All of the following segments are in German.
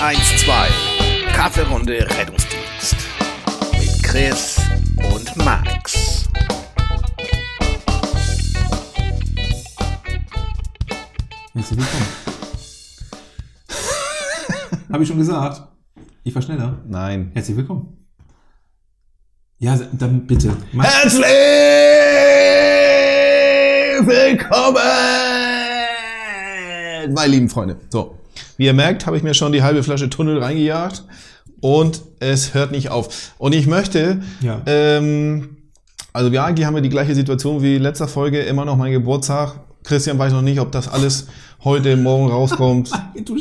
112. Kaffeerunde Rettungsdienst. Mit Chris und Max. Herzlich willkommen. Habe ich schon gesagt. Ich war schneller. Nein. Herzlich willkommen. Ja, dann bitte. Mach- Herzlich willkommen, meine lieben Freunde. So, wie ihr merkt, habe ich mir schon die halbe Flasche Tunnel reingejagt und es hört nicht auf. Und ich möchte, Ja. ähm, also wir eigentlich haben wir die gleiche Situation wie letzter Folge, immer noch mein Geburtstag. Christian weiß noch nicht, ob das alles heute, morgen rauskommt. Du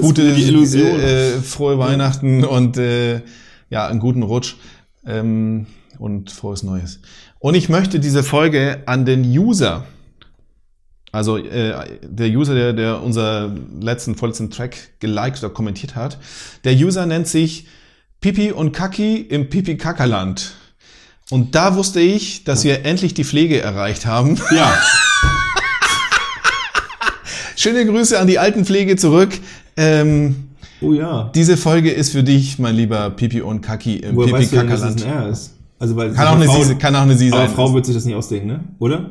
Gute Illusion. Äh, frohe Weihnachten und äh, ja, einen guten Rutsch ähm, und frohes Neues. Und ich möchte diese Folge an den User, also äh, der User, der, der unser letzten, vorletzten Track geliked oder kommentiert hat, der User nennt sich Pipi und Kaki im Pipi-Kackerland. Und da wusste ich, dass wir endlich die Pflege erreicht haben. ja. Schöne Grüße an die Altenpflege zurück. Ähm, Oh ja. Diese Folge ist für dich, mein lieber Pipi und Kaki im Woher weißt du denn, dass es ein R ist? Also, weil Kann auch eine Frau, Sie, kann auch eine Sie aber sein. Frau wird sich das nicht ausdenken, ne? Oder?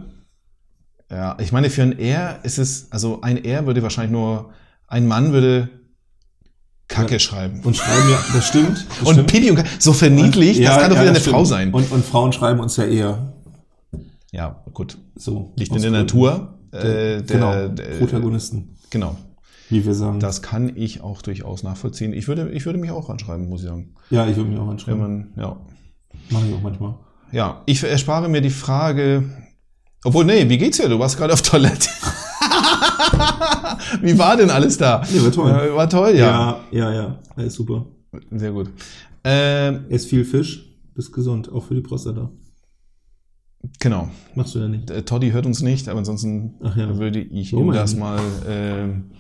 Ja, ich meine, für ein R ist es, also ein R würde wahrscheinlich nur, ein Mann würde Kacke Ja. schreiben. Und schreiben ja, das stimmt. Das Und stimmt. Pipi und Kaki, so verniedlicht, Ja, das kann doch wieder eine stimmt. Frau sein. Und, und Frauen schreiben uns ja eher ja, gut. so. Liegt in der Gründen. Natur. Äh, der, genau. der, Protagonisten, genau. wie wir sagen. Das kann ich auch durchaus nachvollziehen. Ich würde, ich würde mich auch anschreiben, muss ich sagen. ja, ich würde mich auch anschreiben. man, ja. Mache ich auch manchmal. Ja, ich erspare mir die Frage. Obwohl, nee, wie geht's dir? Du warst gerade auf Toilette. wie war denn alles da? Nee, war toll. Äh, war toll, ja. Ja, ja, ja. Alles super. Sehr gut. Ähm, Ess viel Fisch, bist gesund, auch für die Prostata. genau. Machst du ja nicht. Äh, Toddy hört uns nicht, aber ansonsten ja. würde ich Oh ihm das mal ähm,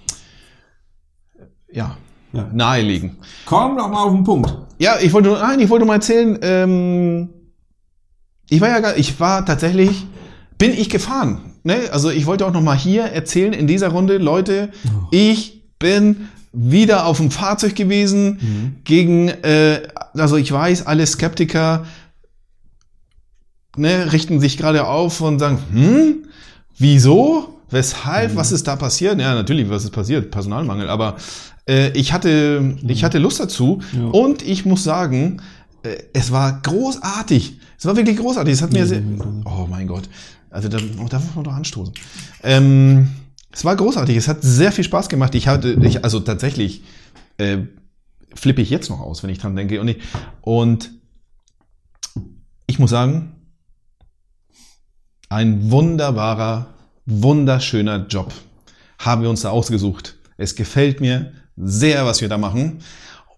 ja, Ja. nahelegen. Komm doch mal auf den Punkt. Ja, ich wollte, nein, ich wollte mal erzählen, ähm, ich war ja, gar- ich war tatsächlich, bin ich gefahren. Ne? Also ich wollte auch noch mal hier erzählen in dieser Runde, Leute, Oh. ich bin wieder auf dem Fahrzeug gewesen Mhm. gegen, äh, also ich weiß, alle Skeptiker ne, richten sich gerade auf und sagen, hm, wieso? Weshalb? Was ist da passiert? Ja, natürlich, was ist passiert? Personalmangel. Aber äh, ich hatte, ich hatte Lust dazu Ja. und ich muss sagen, äh, es war großartig. Es war wirklich großartig. Es hat mir sehr, oh mein Gott. Also da, oh, da muss man doch anstoßen. Ähm, es war großartig. Es hat sehr viel Spaß gemacht. Ich hatte, ich, also tatsächlich äh, flippe ich jetzt noch aus, wenn ich dran denke. Und ich, und ich muss sagen, ein wunderbarer, wunderschöner Job haben wir uns da ausgesucht. Es gefällt mir sehr, was wir da machen.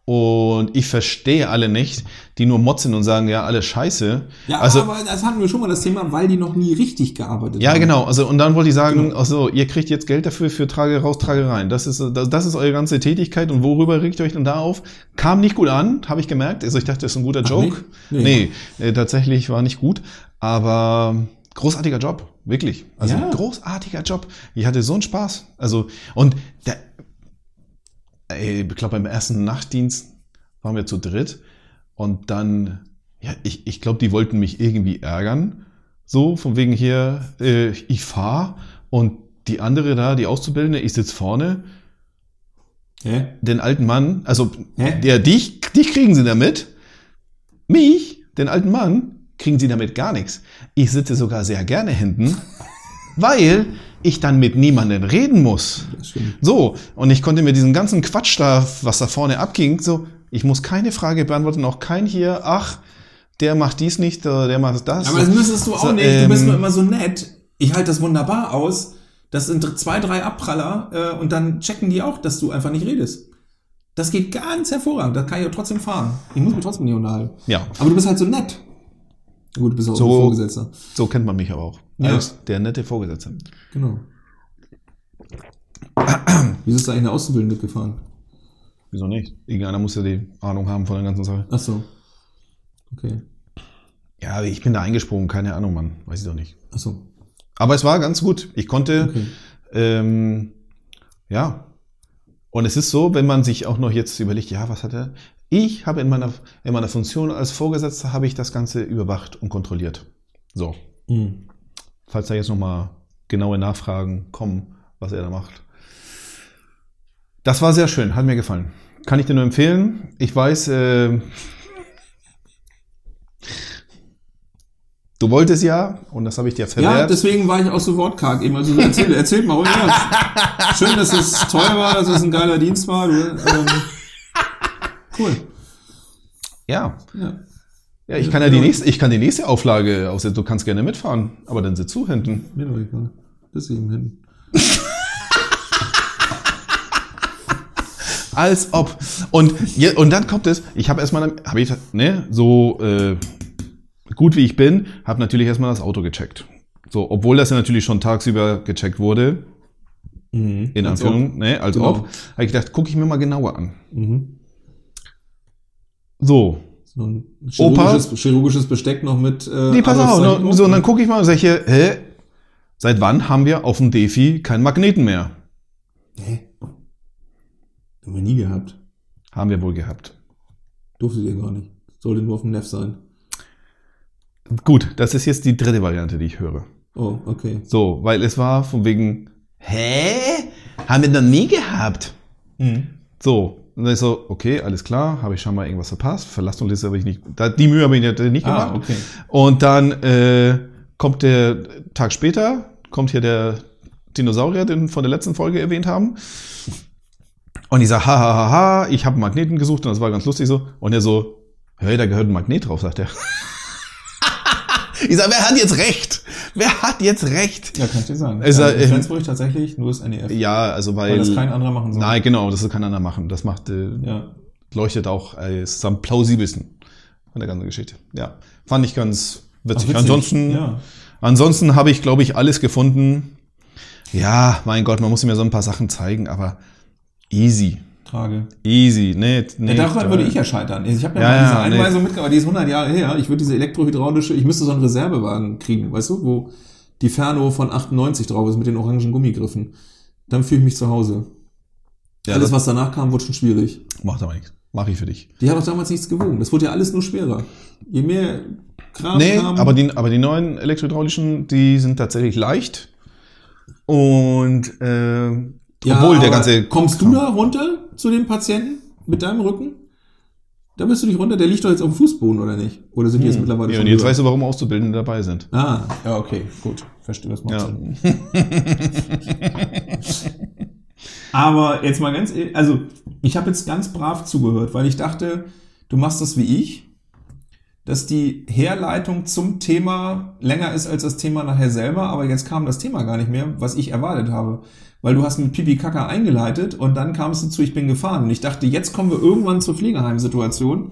Und ich verstehe alle nicht, die nur motzen und sagen, ja, alles scheiße. Ja, also, aber das hatten wir schon mal das Thema, weil die noch nie richtig gearbeitet ja, haben. genau. Also, und dann wollte ich sagen, Genau. ach so, ihr kriegt jetzt Geld dafür für Trage raus, Trage rein. Das ist, das, das ist eure ganze Tätigkeit. Und worüber regt ihr euch denn da auf? Kam nicht gut an, habe ich gemerkt. Also, ich dachte, das ist ein guter Ach, Joke. nee? Nee, äh, tatsächlich war nicht gut. Aber großartiger Job. Wirklich. Also, Ja. großartiger Job. Ich hatte so einen Spaß. Also, und der, ey, ich glaube, beim ersten Nachtdienst waren wir zu dritt. Und dann, ja, ich, ich glaube, die wollten mich irgendwie ärgern. So, von wegen hier, äh, ich fahr und die andere da, die Auszubildende, ich sitz vorne, Hä? den alten Mann, also Hä? der dich, dich kriegen sie damit. Mich, den alten Mann, kriegen sie damit gar nichts. Ich sitze sogar sehr gerne hinten, weil ich dann mit niemandem reden muss. So, und ich konnte mir diesen ganzen Quatsch da, was da vorne abging, so, ich muss keine Frage beantworten, auch kein hier, ach, der macht dies nicht, der macht das. Aber das müsstest du auch So, nicht. Du bist ähm, nur immer so nett. Ich halte das wunderbar aus. Das sind zwei, drei Abpraller äh, und dann checken die auch, dass du einfach nicht redest. Das geht ganz hervorragend. Da kann ich auch trotzdem fahren. Ich muss mich trotzdem nicht unterhalten. Ja, Aber du bist halt so nett. Gut, du bist auch So- Vorgesetzter. so kennt man mich aber auch. Ja. Als der nette Vorgesetzte. Genau. Wieso ist da eine Auszubildende gefahren? Wieso nicht? Irgendeiner muss ja die Ahnung haben von der ganzen Sache. Ach so. Okay. Ja, ich bin da eingesprungen, keine Ahnung, Mann. Weiß ich doch nicht. Ach so. Aber es war ganz gut. Ich konnte, Okay. ähm, ja, Und es ist so, wenn man sich auch noch jetzt überlegt, ja, was hat er? Ich habe in meiner, in meiner Funktion als Vorgesetzter habe ich das Ganze überwacht und kontrolliert. So. Mhm. Falls da jetzt nochmal genaue Nachfragen kommen, was er da macht. Das war sehr schön, hat mir gefallen. Kann ich dir nur empfehlen. Ich weiß, äh, du wolltest ja, und das habe ich dir Ja, verwehrt. deswegen war ich auch so wortkarg eben. Also erzähl, erzähl mal. Ja, schön, dass es toll war, dass es ein geiler Dienst war. Du, ähm, cool. ja. Ja. Ja, ich kann ja die nächste, ich kann die nächste Auflage aussetzen. Du kannst gerne mitfahren, aber dann sitz zu hinten. Mir doch egal. Bis eben hin. Als ob. Und, und dann kommt es, ich habe erstmal, habe ich, ne, so äh, gut wie ich bin, habe natürlich erstmal das Auto gecheckt. So, obwohl das ja natürlich schon tagsüber gecheckt wurde, in Als Anführung, ne, als Genau. ob, habe ich gedacht, gucke ich mir mal genauer an. Mhm. So, So ein chirurgisches, chirurgisches Besteck noch mit. Äh, nee, pass auf, ne, so, und dann gucke ich mal und sage hier, hä, seit wann haben wir auf dem Defi keinen Magneten mehr? Hä? Haben wir nie gehabt. Haben wir wohl gehabt. Durftet ihr gar nicht. Sollte nur auf dem Neff sein. Gut, das ist jetzt die dritte Variante, die ich höre. Oh, okay. So, weil es war von wegen, hä? Haben wir noch nie gehabt? So, und dann ist so, okay, alles klar, habe ich schon mal irgendwas verpasst. Verlassungliste habe ich nicht, da, die Mühe habe ich nicht nicht gemacht. Ah, okay. Und dann äh, kommt der Tag später, kommt hier der Dinosaurier, den wir von der letzten Folge erwähnt haben. Und ich sage, ha, ha, ha, ha, ich habe einen Magneten gesucht und das war ganz lustig so. Und er so, hey, da gehört ein Magnet drauf, sagt er. ich sage, wer hat jetzt recht? Wer hat jetzt recht? Ja, kann ich dir sagen. Ist also in ähm, Flensburg tatsächlich nur das NEF. Ja, also weil, weil das kein anderer machen soll. Nein, genau, das kann einer machen. Das macht, äh, Ja. leuchtet auch als am plausibelsten von der ganzen Geschichte. Ja, fand ich ganz witzig. Ach, witzig. Ansonsten, Ja. ansonsten habe ich, glaube ich, alles gefunden. Ja, mein Gott, man muss mir so ein paar Sachen zeigen, aber easy, Trage. easy, nee, nee. Ja, daran da- würde ich ja scheitern. Ich habe ja, Ja, mal diese ja, nee. Einweisung mitgebracht, die ist 100 Jahre her. Ich würde diese elektrohydraulische, ich müsste so einen Reservewagen kriegen, weißt du, wo die Ferno von 98 drauf ist mit den orangen Gummigriffen. Dann fühle ich mich zu Hause. Ja, Alles, was danach kam, wurde schon schwierig. macht aber nichts. Mach ich für dich. Die hat auch damals nichts gewogen. Das wurde ja alles nur schwerer. Je mehr Kram Nee, kam, aber die, aber die neuen elektrohydraulischen, die sind tatsächlich leicht. Und äh, ja, obwohl der ganze. Kommst du da runter zu dem Patienten mit deinem Rücken? Da bist du nicht runter, der liegt doch jetzt auf dem Fußboden, oder nicht? Oder sind die jetzt mittlerweile Hm. Ja, schon und jetzt höher? weißt du, warum Auszubildende dabei sind. Ah, ja, okay, gut. Verstehe, das macht Ja. Aber jetzt mal ganz, ehrlich, also ich habe jetzt ganz brav zugehört, weil ich dachte, du machst das wie ich, dass die Herleitung zum Thema länger ist als das Thema nachher selber, aber jetzt kam das Thema gar nicht mehr, was ich erwartet habe. Weil du hast mit Pipi Kaka eingeleitet und dann kamst du zu, ich bin gefahren. Und ich dachte, jetzt kommen wir irgendwann zur Pflegeheimsituation.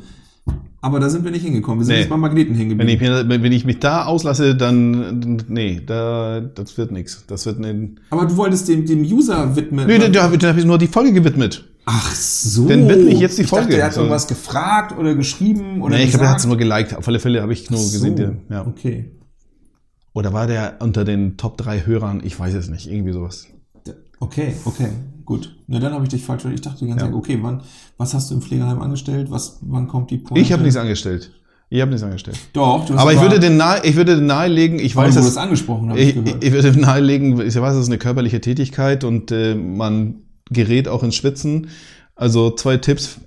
Aber da sind wir nicht hingekommen. Wir sind Nee. jetzt beim Magneten Wenn hingeblieben. ich, mir, wenn wenn ich mich da auslasse, dann. Nee, da, das wird nichts. Das wird ne, Aber du wolltest dem, dem User widmen. Nee, da, da habe ich nur die Folge gewidmet. Ach so. Dann widme ich jetzt die Folge. Ich dachte, er hat irgendwas gefragt oder geschrieben oder Nee, ich glaube, er hat es nur geliked. Auf alle Fälle habe ich nur so. gesehen. Ja. Okay. Oder war der unter den Top 3 Hörern? Ich weiß es nicht. Irgendwie sowas. Okay, okay, gut. Na, dann habe ich dich falsch. Ich dachte die ganze Ja. Zeit, okay, wann, was hast du im Pflegeheim angestellt? Was, wann kommt die Pointe? Ich habe nichts angestellt. Ich habe nichts angestellt. Doch, du hast Aber ich würde den nahe, ich würde den nahelegen, ich weiß, du das angesprochen habe ich, ich, ich würde nahelegen, ich weiß, das ist eine körperliche Tätigkeit und äh, man gerät auch ins Schwitzen. Also zwei Tipps.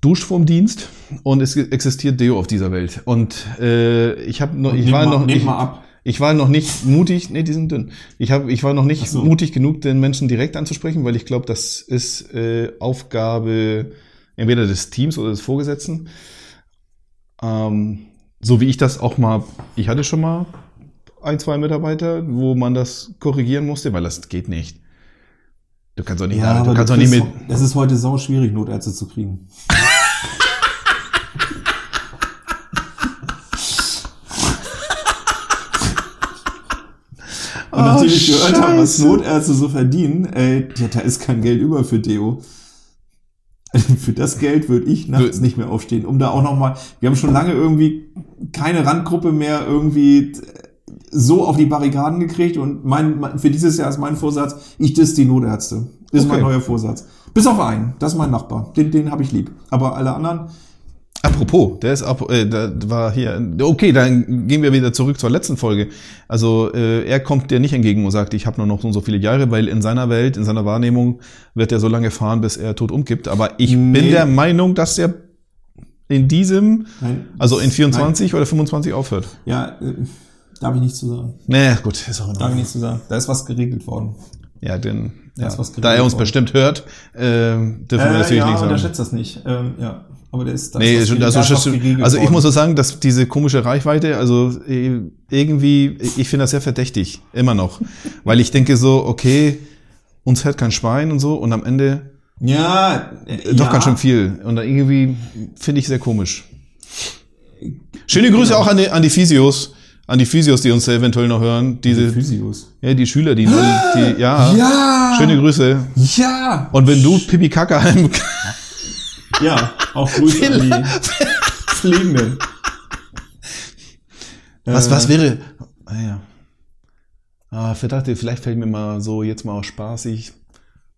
Duscht vorm Dienst und es existiert Deo auf dieser Welt. Und äh, ich habe noch, ich Nimm war mal, noch, ich, mal ab. Ich war noch nicht mutig, nee, die sind dünn. Ich habe, ich war noch nicht so. mutig genug, den Menschen direkt anzusprechen, weil ich glaube, das ist äh, Aufgabe entweder des Teams oder des Vorgesetzten. Ähm, so wie ich das auch mal, ich hatte schon mal ein, zwei Mitarbeiter, wo man das korrigieren musste, weil das geht nicht. Du kannst doch nicht, du aber kannst du doch nicht mit, Es ist heute sau schwierig, Notärzte zu kriegen. Und nachdem ich gehört habe, was. Notärzte so verdienen, ey, ja, da ist kein Geld über für Deo. Für das Geld würde ich nachts nicht mehr aufstehen, um da auch nochmal, wir haben schon lange irgendwie keine Randgruppe mehr irgendwie so auf die Barrikaden gekriegt und mein, mein, für dieses Jahr ist mein Vorsatz, ich diss die Notärzte. Ist mein Okay. neuer Vorsatz. Bis auf einen, das ist mein Nachbar. Den, den habe ich lieb. Aber alle anderen, Apropos, der ist ab, äh, da war hier. Okay, dann gehen wir wieder zurück zur letzten Folge. Also äh, er kommt dir nicht entgegen und sagt, ich habe nur noch so und so viele Jahre, weil in seiner Welt, in seiner Wahrnehmung wird er so lange fahren, bis er tot umkippt. Aber ich bin Nee. der Meinung, dass er in diesem, nein, also in 24 oder 25 aufhört. ja, äh, darf ich nichts zu sagen. Nee, gut, ist auch in Darf ich nichts zu sagen. Da ist was geregelt worden. Ja, denn ja, da er uns worden. bestimmt hört, äh, dürfen wir natürlich ja, nicht sagen. unterschätzt das nicht. Ähm, ja, aber der ist da Nee, schon, also, geregelt also ich muss so sagen, dass diese komische Reichweite, also äh, irgendwie, ich finde das sehr verdächtig, immer noch. Weil ich denke so, okay, uns hört kein Schwein und so und am Ende Ja, äh, doch ja. ganz schön viel. Und irgendwie finde ich sehr komisch. Schöne Grüße auch an die, an die Physios, an die Physios, die uns eventuell noch hören. Diese, Physios. ja, die Schüler, die, die ja, Ja! schöne Grüße. Ja! Und wenn du Pipi Kaka Ja, auch Grüße an die Pflegenden. Was, Äh, was wäre. Ah, ja. Ah, verdachte, vielleicht fällt mir mal so jetzt mal auch spaßig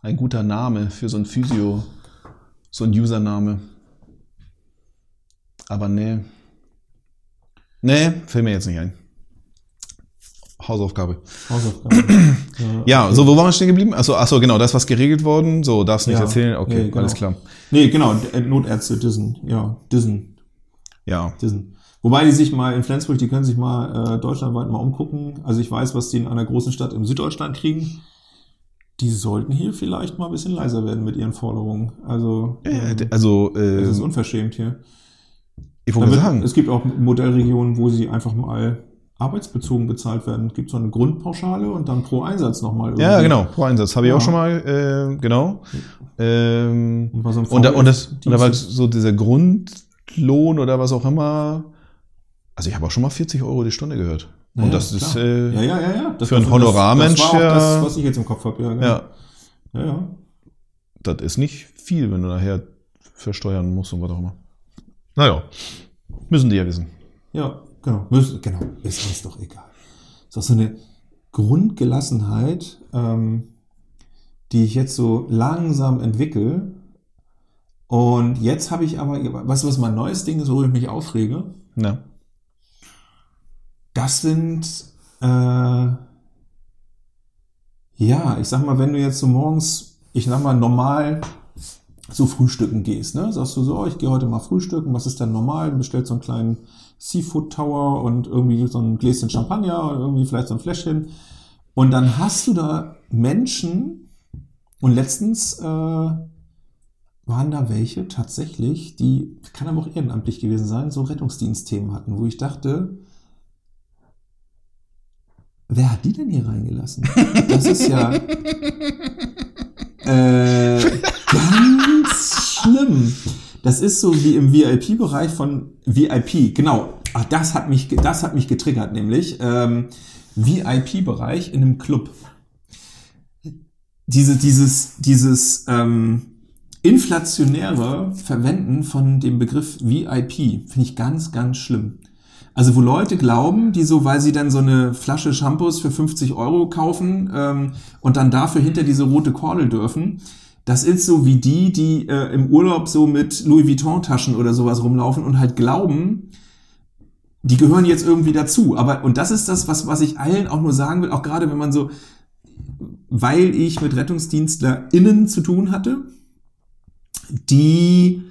ein guter Name für so ein Physio, so ein Username. Aber nee. Nee, fällt mir jetzt nicht ein. Hausaufgabe. Hausaufgaben. Ja, so, wo waren wir stehen geblieben? Achso, achso, genau, das was geregelt worden. So, darfst nicht Ja. erzählen. Okay, Nee, genau. alles klar. Nee, genau, äh, Notärzte Dissen. Ja, Dissen. Ja. Dissen. Wobei die sich mal in Flensburg, die können sich mal äh, deutschlandweit mal umgucken. Also ich weiß, was die in einer großen Stadt im Süddeutschland kriegen. Die sollten hier vielleicht mal ein bisschen leiser werden mit ihren Forderungen. Also Äh, ähm, Also, das ist äh, unverschämt hier. ich wollte sagen, es gibt auch Modellregionen, wo sie einfach mal arbeitsbezogen bezahlt werden. Es gibt so eine Grundpauschale und dann pro Einsatz nochmal. ja, genau, pro Einsatz. Habe ich Ja. auch schon mal, äh, genau. Ähm, Und, was so Und, da, und, das, und da war ist. so dieser Grundlohn oder was auch immer. Also ich habe auch schon mal 40 Euro die Stunde gehört. Ja, und das ist, klar. äh, ja, ja, ja, ja. Das, für einen das- Honorarmensch, Das war auch ja. das, was ich jetzt im Kopf habe. Ja, genau. ja, ja, ja. das ist nicht viel, wenn du nachher versteuern musst und was auch immer. Naja, müssen die ja wissen. Ja, genau. Müssen- Genau. Ist uns doch egal. Ist auch so eine Grundgelassenheit, ähm, die ich jetzt so langsam entwickle. Und jetzt habe ich aber, weißt du, was mein neues Ding ist, worüber ich mich aufrege? Ja. Das sind, äh, ja, ich sag mal, wenn du jetzt so morgens, ich sag mal, normal so frühstücken gehst, ne? Sagst du so, ich gehe heute mal frühstücken, was ist denn normal? Du bestellst so einen kleinen Seafood Tower und irgendwie so ein Gläschen Champagner und irgendwie vielleicht so ein Fläschchen. Und dann hast du da Menschen, und letztens äh, waren da welche tatsächlich, die, kann aber auch ehrenamtlich gewesen sein, so Rettungsdienstthemen hatten, wo ich dachte, wer hat die denn hier reingelassen? Das ist ja äh, ganz schlimm. Das ist so wie im VIP-Bereich von VIP. Genau. Ach, das hat mich, das hat mich getriggert, nämlich ähm, VIP-Bereich in einem Club. Diese, dieses, dieses ähm, inflationäre Verwenden von dem Begriff VIP finde ich ganz, ganz schlimm. Also wo Leute glauben, die so, weil sie dann so eine Flasche Shampoos für 50 Euro kaufen ähm, und dann dafür hinter diese rote Kordel dürfen, das ist so wie die, die äh, im Urlaub so mit Louis Vuitton-Taschen oder sowas rumlaufen und halt glauben, die gehören jetzt irgendwie dazu. Aber, und das ist das, was, was ich allen auch nur sagen will, auch gerade wenn man so, weil ich mit RettungsdienstlerInnen zu tun hatte, die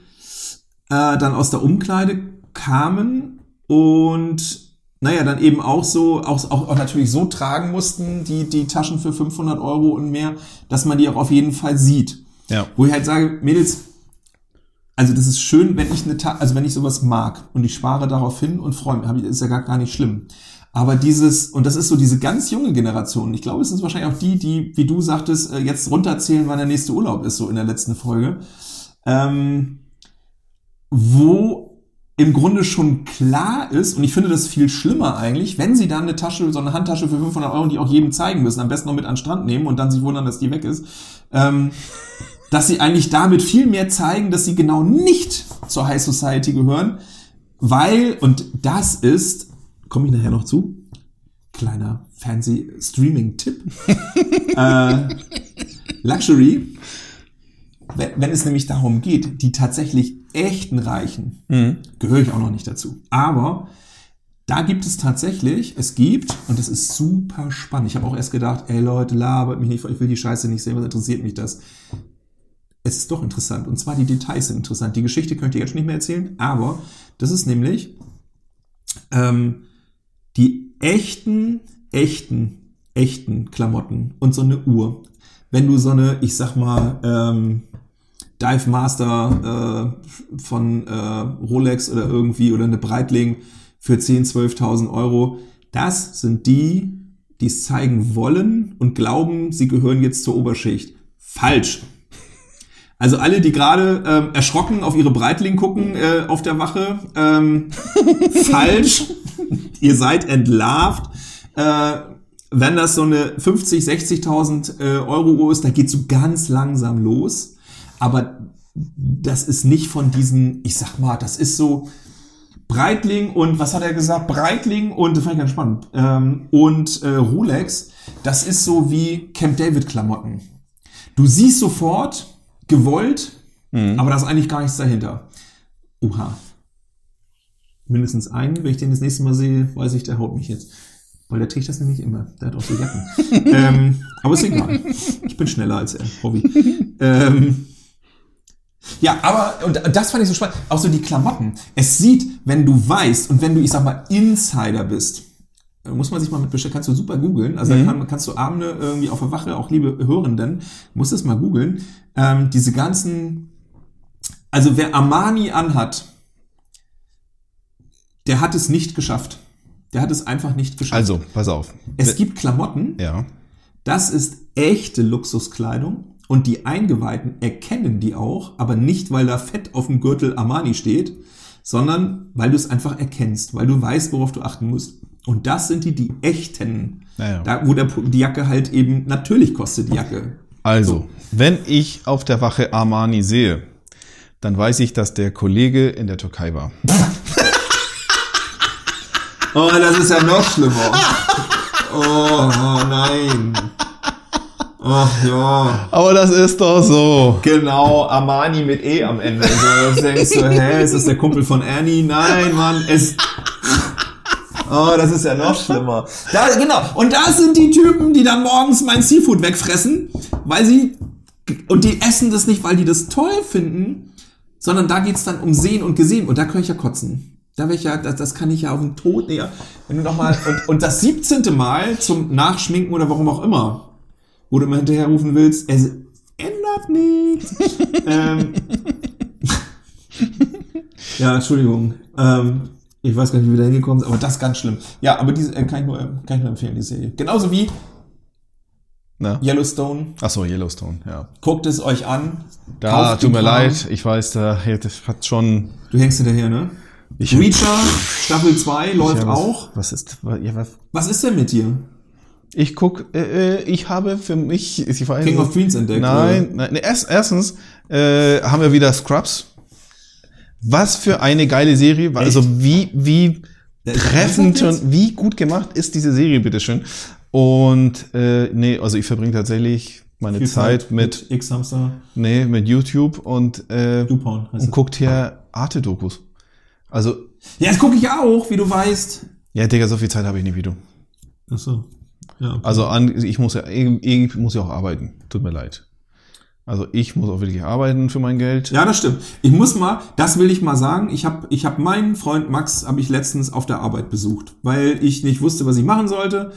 äh, dann aus der Umkleide kamen und naja, dann eben auch so, auch, auch, auch natürlich so tragen mussten, die, die Taschen für 500 Euro und mehr, dass man die auch auf jeden Fall sieht. Ja. Wo ich halt sage, Mädels, also das ist schön, wenn ich eine, Ta also wenn ich sowas mag und ich spare darauf hin und freue mich, ist ja gar, gar nicht schlimm. Aber dieses, und das ist so diese ganz junge Generation, ich glaube, es sind wahrscheinlich auch die, die, wie du sagtest, äh, jetzt runterzählen, wann der nächste Urlaub ist, so in der letzten Folge, ähm, wo im Grunde schon klar ist, und ich finde das viel schlimmer eigentlich, wenn sie dann eine Tasche, so eine Handtasche für 500 Euro, die auch jedem zeigen müssen, am besten noch mit an den Strand nehmen und dann sich wundern, dass die weg ist, ähm, dass sie eigentlich damit viel mehr zeigen, dass sie genau nicht zur High Society gehören, weil, und das ist, komme ich nachher noch zu, kleiner fancy Streaming-Tipp, äh, Luxury, wenn, wenn es nämlich darum geht, die tatsächlich echten Reichen, gehöre ich auch noch nicht dazu. Aber da gibt es tatsächlich, es gibt, und das ist super spannend. Ich habe auch erst gedacht, ey Leute, labert mich nicht, ich will die Scheiße nicht sehen, was interessiert mich das? Es ist doch interessant. Und zwar die Details sind interessant. Die Geschichte könnt ihr jetzt nicht mehr erzählen, aber das ist nämlich ähm, die echten, echten, echten Klamotten und so eine Uhr. Wenn du so eine, ich sag mal, ähm, Dive Master äh, von äh, Rolex oder irgendwie oder eine Breitling für 10.000, 12.000 Euro, das sind die, die es zeigen wollen und glauben, sie gehören jetzt zur Oberschicht. Falsch. Also alle, die gerade ähm, erschrocken auf ihre Breitling gucken äh, auf der Wache, ähm, falsch. Ihr seid entlarvt. Äh, wenn das so eine 50, 60.000 äh, Euro ist, da geht so ganz langsam los. Aber das ist nicht von diesen, ich sag mal, das ist so Breitling und was hat er gesagt? Breitling und das fand ich ganz spannend. Ähm, und äh, Rolex, das ist so wie Camp David Klamotten. Du siehst sofort, gewollt, aber da ist eigentlich gar nichts dahinter. Oha. Mindestens einen, wenn ich den das nächste Mal sehe, weiß ich, der haut mich jetzt. Weil der trägt das nämlich immer. Der hat auch so Jacken. ähm, aber ist egal. Ich bin schneller als er, Hobby. ähm, ja, aber, und das fand ich so spannend, auch so die Klamotten. Es sieht, wenn du weißt und wenn du, ich sag mal, Insider bist, muss man sich mal mit beschäftigen, kannst du super googeln. Also da kann, kannst du Abende irgendwie auf der Wache, auch liebe Hörenden, musst es mal googeln. Ähm, diese ganzen, also wer Armani anhat, der hat es nicht geschafft. Der hat es einfach nicht geschafft. Also, pass auf. es gibt Klamotten, Ja. das ist echte Luxuskleidung und die Eingeweihten erkennen die auch, aber nicht, weil da fett auf dem Gürtel Armani steht, sondern weil du es einfach erkennst, weil du weißt, worauf du achten musst. Und das sind die, die echten. Ja, ja. Da, wo der, die Jacke halt eben, natürlich kostet die Jacke. Also, wenn ich auf der Wache Armani sehe, dann weiß ich, dass der Kollege in der Türkei war. Oh, das ist ja noch schlimmer. Oh, oh nein. Ach ja. Aber das ist doch so. Genau, Armani mit E am Ende. So, da denkst du, hä, ist das der Kumpel von Annie? Nein, Mann, es. Oh, das ist ja noch schlimmer. Da, genau. Und das sind die Typen, die dann morgens mein Seafood wegfressen, weil sie. Und die essen das nicht, weil die das toll finden, sondern da geht's dann um Sehen und Gesehen. Und da kann ich ja kotzen. Da wäre ich ja, das, das kann ich ja auf den Tod näher. Wenn du noch mal, und, und das 17. Mal zum Nachschminken oder warum auch immer, wo du immer hinterher rufen willst, es ändert nichts. ähm, ja, Entschuldigung. Ähm, ich weiß gar nicht, wie wir da hingekommen sind, aber das ist ganz schlimm. Ja, aber diese äh, kann, ich nur, kann ich nur empfehlen, die Serie. Genauso wie Na? Yellowstone. Ach so, Yellowstone, ja. Guckt es euch an. Da, tut mir Kram. leid, ich weiß, da das hat schon. Du hängst hinterher, ne? Ich, Reacher, Staffel 2 läuft ja, was, auch. Was ist, ja, was, Was ist denn mit dir? ich guck, äh, äh, ich habe für mich, ich weiß, King of Queens entdeckt, Nein, nein, nee, erst, erstens äh, haben wir wieder Scrubs. Was für eine geile Serie, Echt? also wie, wie treffend und wie gut gemacht ist diese Serie, bitteschön. Und äh, nee, also ich verbringe tatsächlich meine Viel Zeit mit, X-Hamster. nee, mit YouTube und, äh, heißt und guckt hier Arte-Dokus. Also, Ja, das gucke ich auch, wie du weißt. ja, Digga, so viel Zeit habe ich nicht wie du. Ach so. Ja, okay. Also an, ich muss ja, ich muss ja auch arbeiten. Tut mir leid. Also ich muss auch wirklich arbeiten für mein Geld. Ja, das stimmt. Ich muss mal, das will ich mal sagen, ich habe ich hab meinen Freund Max, habe ich letztens auf der Arbeit besucht, weil ich nicht wusste, was ich machen sollte.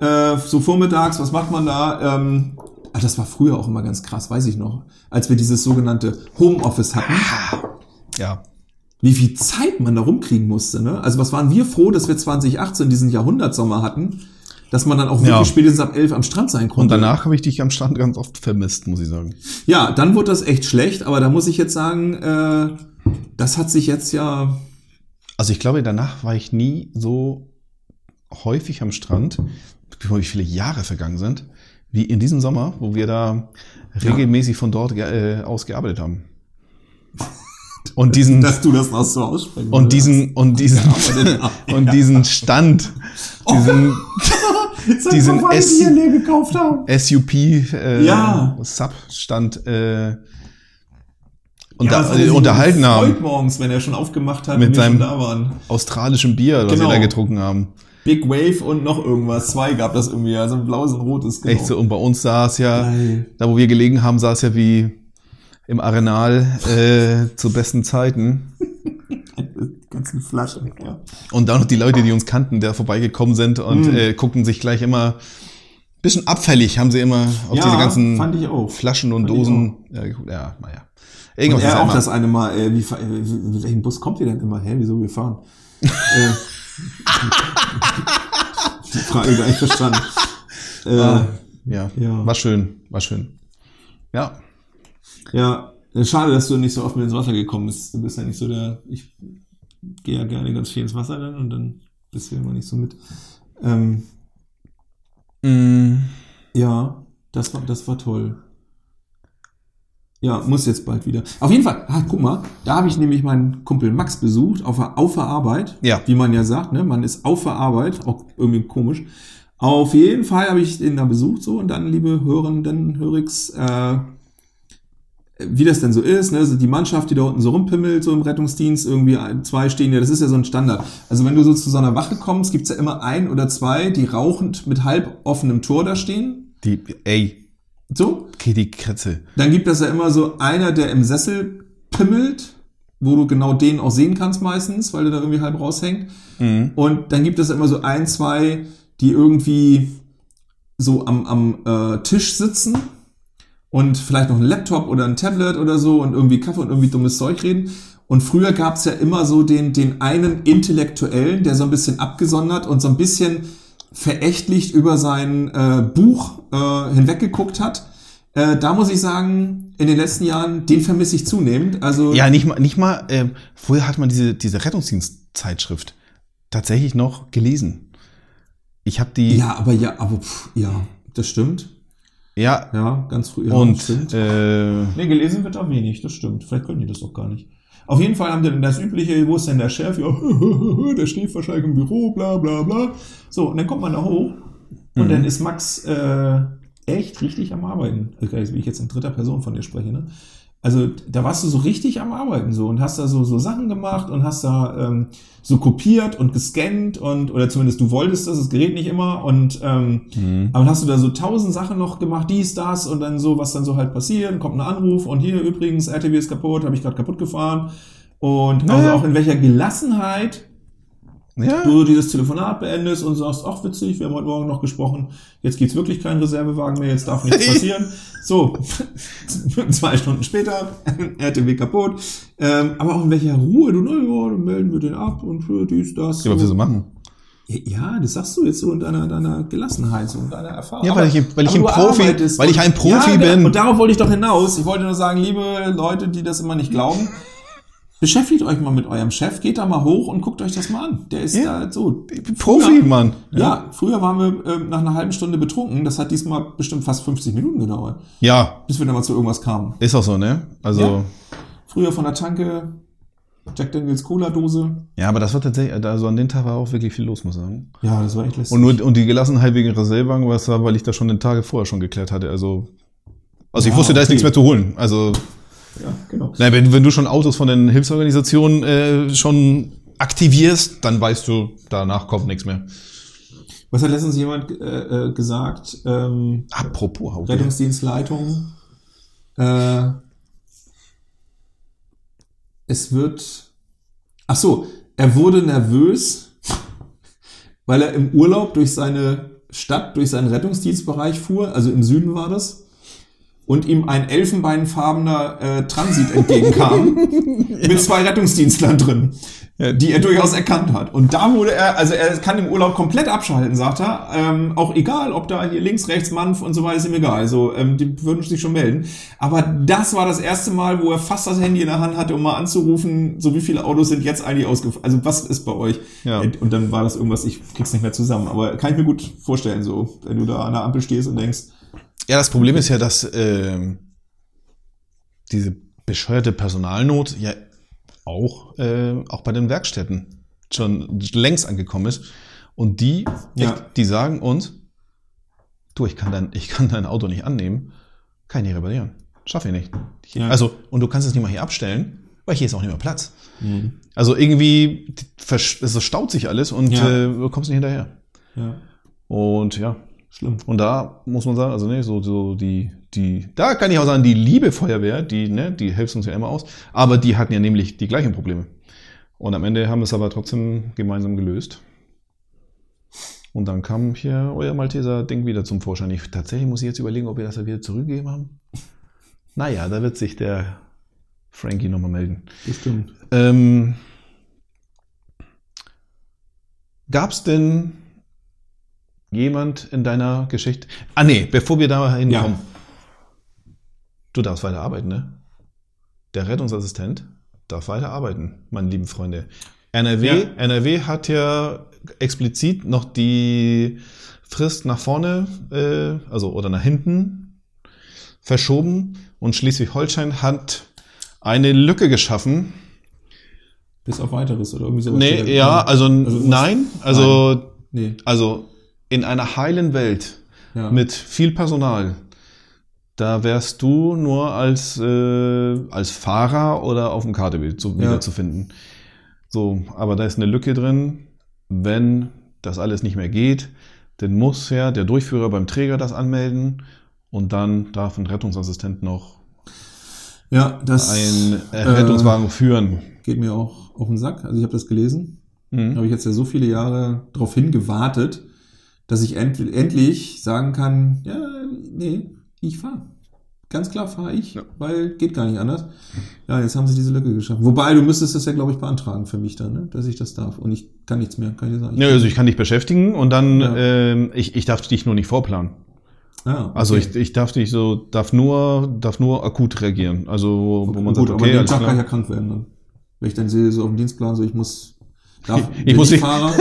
Äh, so vormittags, was macht man da? Ähm, ah, das war früher auch immer ganz krass, weiß ich noch, als wir dieses sogenannte Homeoffice hatten. Ja. wie viel Zeit man da rumkriegen musste. Ne? Also was waren wir froh, dass wir 2018 diesen Jahrhundertsommer hatten, dass man dann auch wirklich Ja. spätestens ab 11 am Strand sein konnte. Und danach habe ich dich am Strand ganz oft vermisst, muss ich sagen. Ja, dann wurde das echt schlecht, aber da muss ich jetzt sagen, äh, das hat sich jetzt ja... Also ich glaube, danach war ich nie so häufig am Strand, wie viele Jahre vergangen sind, wie in diesem Sommer, wo wir da regelmäßig von dort äh, aus gearbeitet haben. Und diesen, Dass du das noch so aussprechen und diesen, und diesen, Ja. und diesen Stand, diesen, Sag diesen mal, S- die hier leer gekauft haben. SUP äh, Ja. Substand äh, unter, Ja, äh, unterhalten haben. morgens, wenn er schon aufgemacht hat Mit und wir seinem-. Australischen Bier, was Genau. sie da getrunken haben. Big Wave und noch irgendwas. Zwei gab das irgendwie, also ein blaues und rotes. Genau. Echt so. Und bei uns sah es ja, Geil. da wo wir gelegen haben, sah es ja wie im Arenal äh, zu besten Zeiten. Ganzen Flaschen, ja. Und dann noch die Leute, die uns kannten, der vorbeigekommen sind und Mm. äh, guckten sich gleich immer bisschen abfällig, haben sie immer auf Ja, diese ganzen fand ich auch. Flaschen und Fand Dosen. Ja, ja, naja. Und Irgendwas ist er ja auch immer. das eine Mal, äh, wie, äh, mit welchem Bus kommt ihr denn immer? Hä, wieso wir fahren? äh, die Frage gar nicht verstanden. Äh, Ah, ja, Ja. war schön, war schön. Ja, Ja, äh, schade, dass du nicht so oft mit ins Wasser gekommen bist. Du bist ja nicht so der, ich gehe ja gerne ganz viel ins Wasser dann und dann bist du immer nicht so mit. Ähm, mm, ja, das war, das war toll. Ja, muss jetzt bald wieder. Auf jeden Fall, ah, guck mal, da habe ich nämlich meinen Kumpel Max besucht, auf der, auf der Arbeit. Ja. Wie man ja sagt, ne? Man ist auf der Arbeit, auch irgendwie komisch. Auf jeden Fall habe ich den da besucht so und dann, liebe Hörenden, Hörix, äh, wie das denn so ist, ne? Also die Mannschaft, die da unten so rumpimmelt, so im Rettungsdienst, irgendwie zwei stehen ja, das ist ja so ein Standard. Also wenn du so zu so einer Wache kommst, gibt's ja immer ein oder zwei, die rauchend mit halb offenem Tor da stehen. die, ey, So, okay, die Kretze. dann gibt es ja immer so einer, der im Sessel pimmelt, wo du genau den auch sehen kannst meistens, weil der da irgendwie halb raushängt. Mhm. Und dann gibt es immer so ein, zwei, die irgendwie so am, am äh, Tisch sitzen und vielleicht noch ein Laptop oder ein Tablet oder so und irgendwie Kaffee und irgendwie dummes Zeug reden. Und früher gab es ja immer so den, den einen Intellektuellen, der so ein bisschen abgesondert und so ein bisschen verächtlich über sein äh, Buch äh, hinweggeguckt hat. Äh, da muss ich sagen, in den letzten Jahren, den vermisse ich zunehmend. Also Ja, nicht mal, nicht mal, ähm, vorher hat man diese, diese Rettungsdienstzeitschrift tatsächlich noch gelesen. Ich habe die, ja, aber ja, aber pff, ja, das stimmt. Ja, Ja, ganz früh. Ja, und, äh, Nee, gelesen wird auch wenig, das stimmt. Vielleicht können die das auch gar nicht. Auf jeden Fall haben die dann das übliche, wo ist denn der Chef? Ja, der steht wahrscheinlich im Büro, bla bla bla. So, und dann kommt man da hoch und Mhm. dann ist Max äh, echt richtig am Arbeiten. Also, wie ich jetzt in dritter Person von dir spreche, ne? Also da warst du so richtig am Arbeiten so und hast da so, so Sachen gemacht und hast da ähm, so kopiert und gescannt und oder zumindest du wolltest das, das Gerät nicht immer und ähm, Mhm. aber hast du da so tausend Sachen noch gemacht, dies, das und dann so, was dann so halt passiert, kommt ein Anruf und hier übrigens, RTW ist kaputt, habe ich gerade kaputt gefahren und also Naja. auch in welcher Gelassenheit ja, du dieses Telefonat beendest und sagst, ach witzig, wir haben heute Morgen noch gesprochen, jetzt gibt's wirklich keinen Reservewagen mehr, jetzt darf nichts passieren. So, zwei Stunden später, RTW kaputt. Ähm, aber auch in welcher Ruhe, du, na ja, dann melden wir den ab und für dies, das. ja, was wir so machen. Ja, das sagst du jetzt so in deiner, deiner Gelassenheit, so in deiner Erfahrung. Ja, weil ich- weil ich aber ein Profi- weil ich ein Profi ja, bin. Und darauf wollte ich doch hinaus. Ich wollte nur sagen, liebe Leute, die das immer nicht glauben, beschäftigt euch mal mit eurem Chef, geht da mal hoch und guckt euch das mal an. Der ist Ja. da so. Profi, Mann. Ja, früher waren wir ähm, nach einer halben Stunde betrunken. Das hat diesmal bestimmt fast 50 Minuten gedauert, Ja, bis wir dann mal zu irgendwas kamen. ist auch so, ne? Also, Ja. ja, Früher von der Tanke, Jack Daniels Cola-Dose. aber das war tatsächlich, also an dem Tag war auch wirklich viel los, muss ich sagen. Ja, das war echt lästig. Und nur, und die Gelassenheit wegen Reservewagen, was war, weil ich das schon den Tage vorher schon geklärt hatte, also, also ich Ja, wusste, da ist okay. nichts mehr zu holen, also, ja, genau. Nein, wenn, wenn du schon Autos von den Hilfsorganisationen äh, schon aktivierst, dann weißt du, danach kommt nichts mehr. Was hat letztens jemand äh, äh, gesagt? Ähm, Apropos Auto. Rettungsdienstleitung. Äh, es wird. Ach so, er wurde nervös, weil er im Urlaub durch seine Stadt, durch seinen Rettungsdienstbereich fuhr. Also im Süden war das. Und ihm ein elfenbeinfarbener äh, Transit entgegenkam mit zwei Rettungsdienstlern drin, Ja. die er durchaus erkannt hat. Und da wurde er, also er kann im Urlaub komplett abschalten, sagt er. Ähm, auch egal, ob da hier links, rechts, Mann und so weiter, ist ihm egal. Also ähm, die würden sich schon melden. Aber das war das erste Mal, wo er fast das Handy in der Hand hatte, um mal anzurufen, so wie viele Autos sind jetzt eigentlich ausgefallen. Also was ist bei euch? Ja. Und dann war das irgendwas, ich krieg's nicht mehr zusammen. Aber kann ich mir gut vorstellen, so, wenn du da an der Ampel stehst und denkst, Ja, das Problem ist ja, dass ähm, diese bescheuerte Personalnot ja auch, äh, auch bei den Werkstätten schon längst angekommen ist. Und die, Ja. echt, die sagen uns, du, ich kann dein, ich kann dein Auto nicht annehmen, kann ich nicht reparieren. Schaffe ich nicht. Ich, Ja. Also, und du kannst es nicht mal hier abstellen, weil hier ist auch nicht mehr Platz. Mhm. Also irgendwie, es staut sich alles und Ja. äh, du kommst nicht hinterher. Ja, Und ja, schlimm. und da muss man sagen, also ne, so, so die, die, da kann ich auch sagen, die liebe Feuerwehr, die, ne, die hilft uns ja immer aus, aber die hatten ja nämlich die gleichen Probleme. Und am Ende haben wir es aber trotzdem gemeinsam gelöst. Und dann kam hier euer Malteser-Ding wieder zum Vorschein. Ich, tatsächlich muss ich jetzt überlegen, ob wir das ja wieder zurückgegeben haben. Naja, da wird sich der Frankie nochmal melden. Bestimmt. Ähm, Gab es denn jemand in deiner Geschichte? Ah nee, bevor wir da hinkommen. Du darfst weiter arbeiten, ne? Der Rettungsassistent darf weiter arbeiten, meine lieben Freunde. NRW, Ja. NRW hat ja explizit noch die Frist nach vorne, äh, also oder nach hinten verschoben und Schleswig-Holstein hat eine Lücke geschaffen, Bis auf weiteres oder irgendwie so. Nee, ja, also, Also nein, also, Nee, also in einer heilen Welt ja. mit viel Personal, da wärst du nur als, äh, als Fahrer oder auf dem Kartebild so Ja. wiederzufinden. So, aber da ist eine Lücke drin. Wenn das alles nicht mehr geht, dann muss ja der Durchführer beim Träger das anmelden und dann darf ein Rettungsassistent noch ja, das einen äh, Rettungswagen führen. geht mir auch auf den Sack. Also ich habe das gelesen. Da Mhm. habe ich jetzt ja so viele Jahre darauf hingewartet, dass ich end endlich sagen kann, ja, nee, ich fahre. Ganz klar fahre ich, Ja. weil geht gar nicht anders. Ja, jetzt haben sie diese Lücke geschaffen. Wobei, du müsstest das ja, glaube ich, beantragen für mich dann, ne? dass ich das darf. Und ich kann nichts mehr, kann ich dir sagen. Ja, also ich kann dich beschäftigen und dann, Ja. ähm, ich, ich darf dich nur nicht vorplanen. Ah, okay. Also ich, ich darf dich so, darf nur, darf nur akut reagieren. Also wo man Gut, sagt, aber okay, den alles Tag kann ich ja krank werden dann. Wenn ich dann sehe, so auf dem Dienstplan, so ich muss, darf, Ich muss nicht- Fahrer,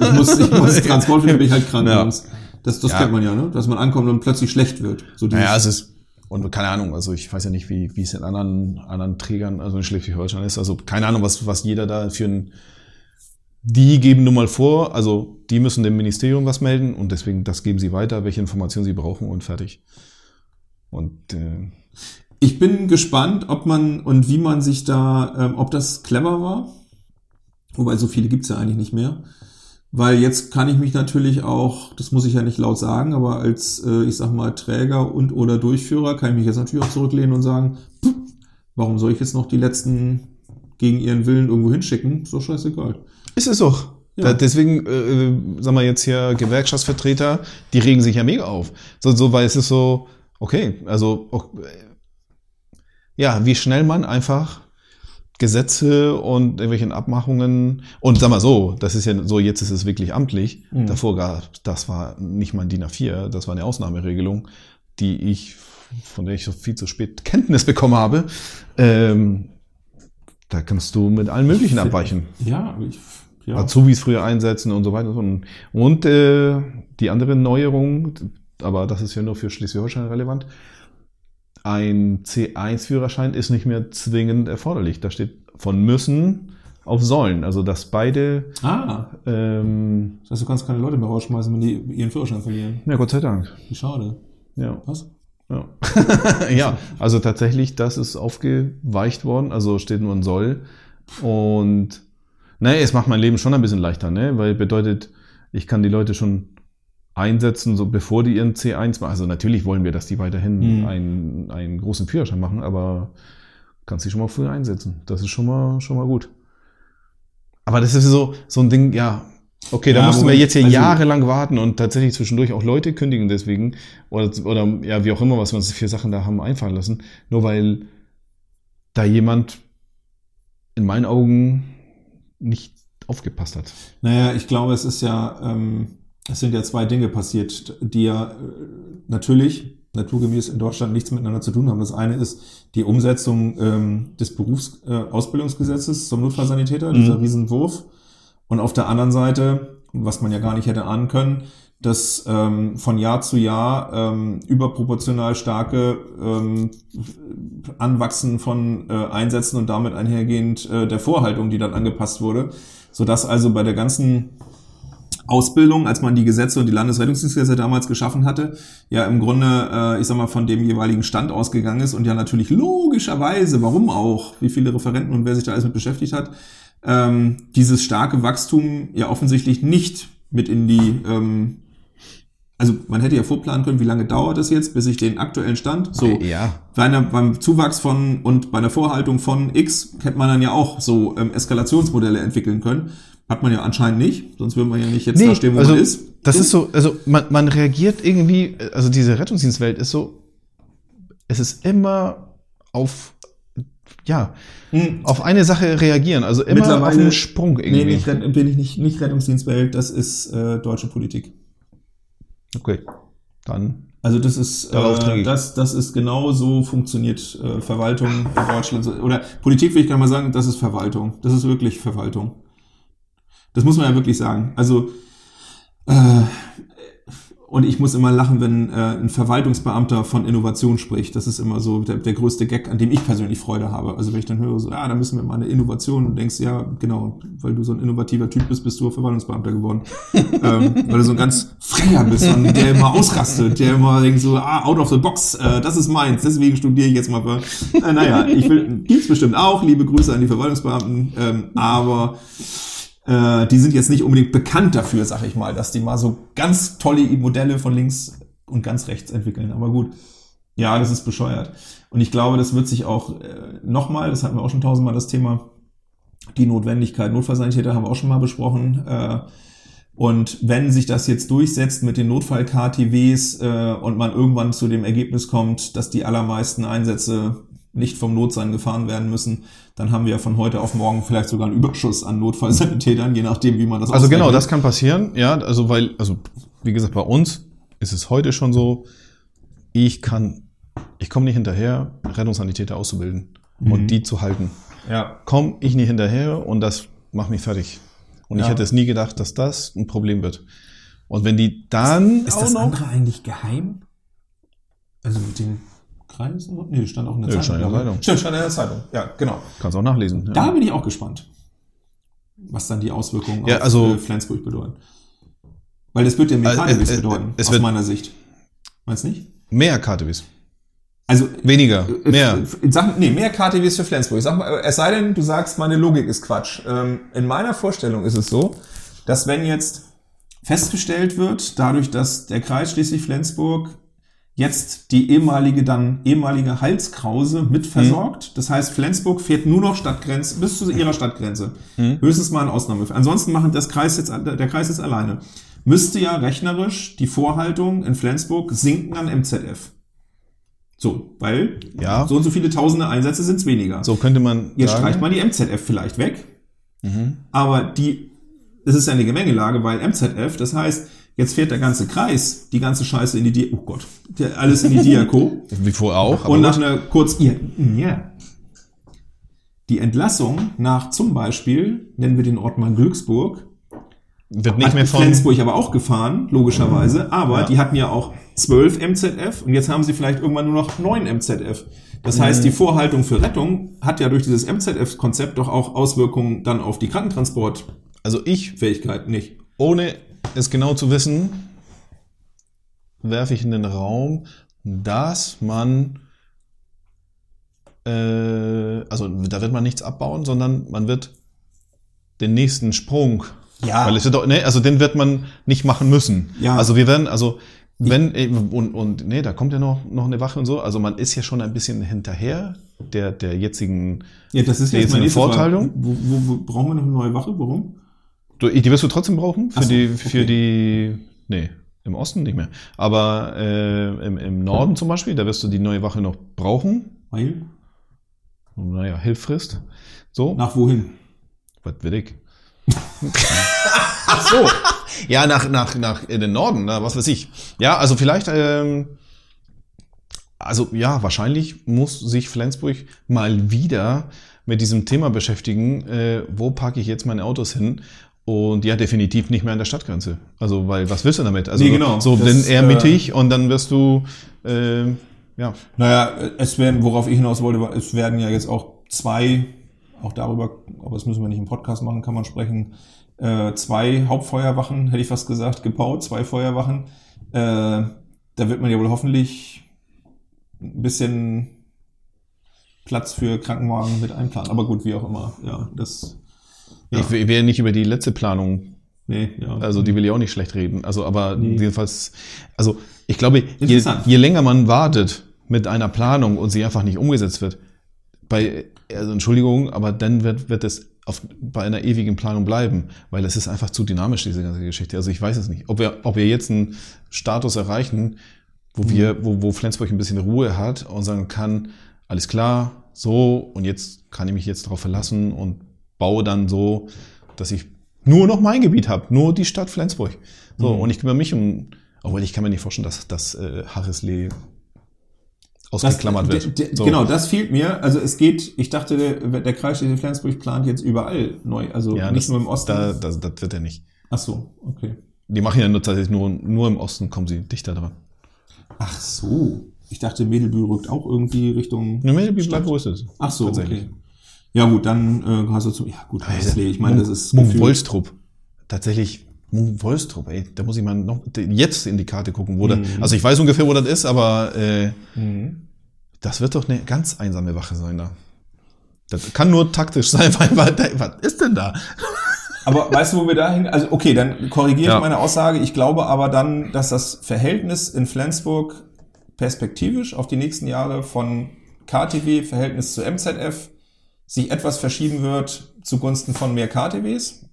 ich muss, ich muss Transport finden, bin ich halt krank. Ja. Das, das Ja. kennt man ja, ne? Dass man ankommt und plötzlich schlecht wird. So dieses, Naja, es ist, und keine Ahnung, also ich weiß ja nicht, wie, wie es in anderen, anderen Trägern, also in Schleswig-Holstein ist. Also keine Ahnung, was, was jeder da für ein, die geben nun mal vor, also die müssen dem Ministerium was melden und deswegen, das geben sie weiter, welche Informationen sie brauchen und fertig. Und äh, Ich bin gespannt, ob man und wie man sich da, ähm, ob das clever war. Wobei so viele gibt's ja eigentlich nicht mehr. Weil jetzt kann ich mich natürlich auch, das muss ich ja nicht laut sagen, aber als, äh, ich sag mal, Träger und oder Durchführer kann ich mich jetzt natürlich auch zurücklehnen und sagen, pff, warum soll ich jetzt noch die letzten gegen ihren Willen irgendwo hinschicken? Ist doch scheißegal. Ist es doch. Ja. Deswegen, äh, sagen wir jetzt hier Gewerkschaftsvertreter, die regen sich ja mega auf. So, so weil es ist so, okay, also äh, ja, wie schnell man einfach Gesetze und irgendwelchen Abmachungen und sag mal so, das ist ja so, jetzt ist es wirklich amtlich. Mhm. Davor gab, das war nicht mal ein DIN A4, das war eine Ausnahmeregelung, die ich, von der ich so viel zu spät Kenntnis bekommen habe. Ähm, da kannst du mit allen möglichen abweichen. Ja, ich, ja. Azubis früher einsetzen und so weiter. Und, und äh, die andere Neuerung, aber das ist ja nur für Schleswig-Holstein relevant, ein C1-Führerschein ist nicht mehr zwingend erforderlich. Da steht von müssen auf sollen. Also dass beide, ah, ähm, das heißt, du kannst keine Leute mehr rausschmeißen, wenn die ihren Führerschein verlieren. ja Gott sei Dank. Wie schade. Ja. Was? Ja. ja, also tatsächlich, das ist aufgeweicht worden, also steht nur ein Soll. Und naja, es macht mein Leben schon ein bisschen leichter, ne? Weil bedeutet, ich kann die Leute schon einsetzen, so bevor die ihren C1 machen. Also natürlich wollen wir, dass die weiterhin Mhm. einen, einen großen Führerschein machen, aber kannst sie schon mal früher einsetzen. Das ist schon mal, schon mal gut. Aber das ist so, so ein Ding, ja, okay, da Ja, mussten wir jetzt hier also- jahrelang warten und tatsächlich zwischendurch auch Leute kündigen deswegen oder, oder ja, wie auch immer, was wir uns für Sachen da haben einfallen lassen, nur weil da jemand in meinen Augen nicht aufgepasst hat. Naja, ich glaube, es ist ja, ähm, es sind ja zwei Dinge passiert, die ja äh, natürlich naturgemäß in Deutschland nichts miteinander zu tun haben. Das eine ist die Umsetzung ähm, des Berufsausbildungsgesetzes äh, zum Notfallsanitäter, Mhm. dieser Riesenwurf. Und auf der anderen Seite, was man ja gar nicht hätte ahnen können, dass ähm, von Jahr zu Jahr ähm, überproportional starke ähm, Anwachsen von äh, Einsätzen und damit einhergehend äh, der Vorhaltung, die dann angepasst wurde, sodass also bei der ganzen Ausbildung, als man die Gesetze und die Landesrettungsdienstgesetze damals geschaffen hatte, ja im Grunde, äh, ich sag mal, von dem jeweiligen Stand ausgegangen ist und ja natürlich logischerweise, warum auch, wie viele Referenten und wer sich da alles mit beschäftigt hat, ähm, dieses starke Wachstum ja offensichtlich nicht mit in die ähm, also man hätte ja vorplanen können, wie lange dauert es jetzt, bis ich den aktuellen Stand, so Äh, ja. bei einer, beim Zuwachs von und bei der Vorhaltung von X hätte man dann ja auch so ähm, Eskalationsmodelle entwickeln können. Hat man ja anscheinend nicht, sonst würde man ja nicht jetzt da stehen, wo also, man ist. Das ist so, also man, man reagiert irgendwie, also diese Rettungsdienstwelt ist so, es ist immer auf, ja, Hm. auf eine Sache reagieren, also immer auf einen Sprung Nee, irgendwie. nicht, Rett- bin ich nicht, nicht Rettungsdienstwelt, das ist äh, deutsche Politik. Okay, dann, Also das ist äh, das, das ist genau so funktioniert äh, Verwaltung in Deutschland. Oder Politik will ich gar mal sagen, das ist Verwaltung. Das ist wirklich Verwaltung. Das muss man ja wirklich sagen. Also äh, und ich muss immer lachen, wenn äh, ein Verwaltungsbeamter von Innovation spricht. Das ist immer so der, der größte Gag, an dem ich persönlich Freude habe. Also wenn ich dann höre, so, ja, da müssen wir mal eine Innovation und denkst, ja, genau, weil du so ein innovativer Typ bist, bist du Verwaltungsbeamter geworden. ähm, weil du so ein ganz frecher bist und der immer ausrastet, der immer denkt so, ah, out of the box, äh, das ist meins, deswegen studiere ich jetzt mal. Äh, naja, ich will, gibt's bestimmt auch, liebe Grüße an die Verwaltungsbeamten, ähm, aber äh, die sind jetzt nicht unbedingt bekannt dafür, sag ich mal, dass die mal so ganz tolle Modelle von links und ganz rechts entwickeln. Aber gut, ja, das ist bescheuert. Und ich glaube, das wird sich auch äh, nochmal, das hatten wir auch schon tausendmal das Thema, die Notwendigkeit, Notfallsanitäter haben wir auch schon mal besprochen. Äh, und wenn sich das jetzt durchsetzt mit den Notfall-KTWs äh, und man irgendwann zu dem Ergebnis kommt, dass die allermeisten Einsätze nicht vom Notsein gefahren werden müssen, dann haben wir ja von heute auf morgen vielleicht sogar einen Überschuss an Notfallsanitätern, je nachdem, wie man das also genau, das kann passieren, ja, also weil, also wie gesagt, bei uns ist es heute schon so, ich kann, ich komme nicht hinterher, Rettungssanitäter auszubilden Mhm. und die zu halten. Ja, Komme ich nicht hinterher und das macht mich fertig. Und ich Ja. hätte es nie gedacht, dass das ein Problem wird. Und wenn die dann Ist auch das noch, andere eigentlich geheim? Also mit den Kreisen? Nee, stand auch in der Ja, Zeitung. stand in der. Zeitung. Stimmt, stand in der Zeitung. Ja, genau. kannst auch nachlesen. Ja. Da bin ich auch gespannt, was dann die Auswirkungen Ja, auf also- äh, Flensburg bedeuten. Weil das wird ja mehr Also, KTWs äh, äh, bedeuten, es aus meiner Sicht. Meinst du nicht? Mehr KTWs. Also Weniger. äh, Mehr. Sachen, nee, mehr KTWs für Flensburg. Sag mal, es sei denn, du sagst, meine Logik ist Quatsch. Ähm, in meiner Vorstellung ist es so, dass wenn jetzt festgestellt wird, dadurch, dass der Kreis Schleswig-Flensburg jetzt die ehemalige dann ehemalige Halskrause mit versorgt. Das heißt, Flensburg fährt nur noch Stadtgrenze bis zu ihrer Stadtgrenze. Höchstens mal eine Ausnahme. Ansonsten machen das Kreis jetzt der Kreis jetzt alleine. Müsste ja rechnerisch die Vorhaltung in Flensburg sinken an MZF. So, weil Ja. so und so viele tausende Einsätze sind es weniger. So könnte man Jetzt sagen. streicht man die MZF vielleicht weg. Mhm. Aber die, es ist ja eine Gemengelage, weil MZF, das heißt, jetzt fährt der ganze Kreis, die ganze Scheiße in die Dia, oh Gott, alles in die Diako. Wie vorher auch. aber und nach einer kurz, ja, ja. Die Entlassung nach zum Beispiel, nennen wir den Ort mal Glücksburg, wird nicht mehr von. Flensburg aber auch gefahren, logischerweise, aber Ja. die hatten ja auch 12 MZF und jetzt haben sie vielleicht irgendwann nur noch 9 MZF. Das heißt, Mhm. die Vorhaltung für Rettung hat ja durch dieses MZF-Konzept doch auch Auswirkungen dann auf die Krankentransportfähigkeit Also ich, nicht. ohne es genau zu wissen, werfe ich in den Raum, dass man, äh, also da wird man nichts abbauen, sondern man wird den nächsten Sprung, Ja. weil es wird doch, ne, also den wird man nicht machen müssen. Ja. Also wir werden, also wenn äh, und und nee, da kommt ja noch noch eine Wache und so. Also man ist ja schon ein bisschen hinterher der der jetzigen. Ja, das ist Nee, jetzt meine. Vorteilung? Wo, wo, wo brauchen wir noch eine neue Wache? Warum? Du, die wirst du trotzdem brauchen für so, die für okay. die nee im Osten nicht mehr, aber äh, im, im Norden zum Beispiel, da wirst du die neue Wache noch brauchen. Weil? Naja, Hilffrist. So, Nach wohin? was will ich? Ach so. Ja, nach, nach, nach in den Norden, na, was weiß ich. Ja, also vielleicht, ähm, also ja, wahrscheinlich muss sich Flensburg mal wieder mit diesem Thema beschäftigen, äh, wo parke ich jetzt meine Autos hin? Und ja, definitiv nicht mehr an der Stadtgrenze. Also, weil was willst du damit? Also Nee, genau. so Das, denn eher äh, mittig und dann wirst du äh, ja. Naja, es werden, worauf ich hinaus wollte, war, es werden ja jetzt auch zwei, auch darüber, aber das müssen wir nicht im Podcast machen, kann man sprechen, äh, zwei Hauptfeuerwachen, hätte ich fast gesagt, gebaut, zwei Feuerwachen. Äh, da wird man ja wohl hoffentlich ein bisschen Platz für Krankenwagen mit einplanen. Aber gut, wie auch immer. Ja, das. Ja. Ich will ja nicht über die letzte Planung Nee, ja. Also die will ich auch nicht schlecht reden. Also aber jedenfalls, also ich glaube, je, je länger man wartet mit einer Planung und sie einfach nicht umgesetzt wird, bei, also Entschuldigung, aber dann wird, wird es auf, bei einer ewigen Planung bleiben, weil es ist einfach zu dynamisch, diese ganze Geschichte. Also ich weiß es nicht. Ob wir, ob wir jetzt einen Status erreichen, wo wir, wo, wo Flensburg ein bisschen Ruhe hat und sagen kann, alles klar, so, und jetzt kann ich mich jetzt darauf verlassen und baue dann so, dass ich nur noch mein Gebiet habe, nur die Stadt Flensburg. So, und ich kümmere mich um, obwohl ich kann mir nicht vorstellen, dass, dass äh, Harrislee ausgeklammert Das- wird. So. Genau, das fehlt mir. Also es geht, ich dachte, der, der Kreis Schleswig-Flensburg plant jetzt überall neu. Also Ja, nicht das, nur im Osten. Da, das, das wird er nicht. Ach so, okay. Die machen ja nur tatsächlich nur, nur im Osten kommen sie dichter dran. Ach so. Ich dachte, Medelbühl rückt auch irgendwie Richtung. Nur mehr bleibt, wo es ist. Ach so, Tatsächlich. okay. Ja gut, dann äh, hast du zum. Ja gut, Harrislee. Ich meine, das ist gefühlt- Wolstrup. Tatsächlich Mung Wolstrup, ey. Da muss ich mal noch jetzt in die Karte gucken, wo Mhm. da, Also ich weiß ungefähr, wo das ist, aber äh, das wird doch eine ganz einsame Wache sein da. Das kann nur taktisch sein, weil, weil was ist denn da? Aber weißt du, wo wir da hin? Also okay, dann korrigiere Ja. ich meine Aussage. Ich glaube aber dann, dass das Verhältnis in Flensburg perspektivisch auf die nächsten Jahre von KTW Verhältnis zu MZF sich etwas verschieben wird zugunsten von mehr KTWs,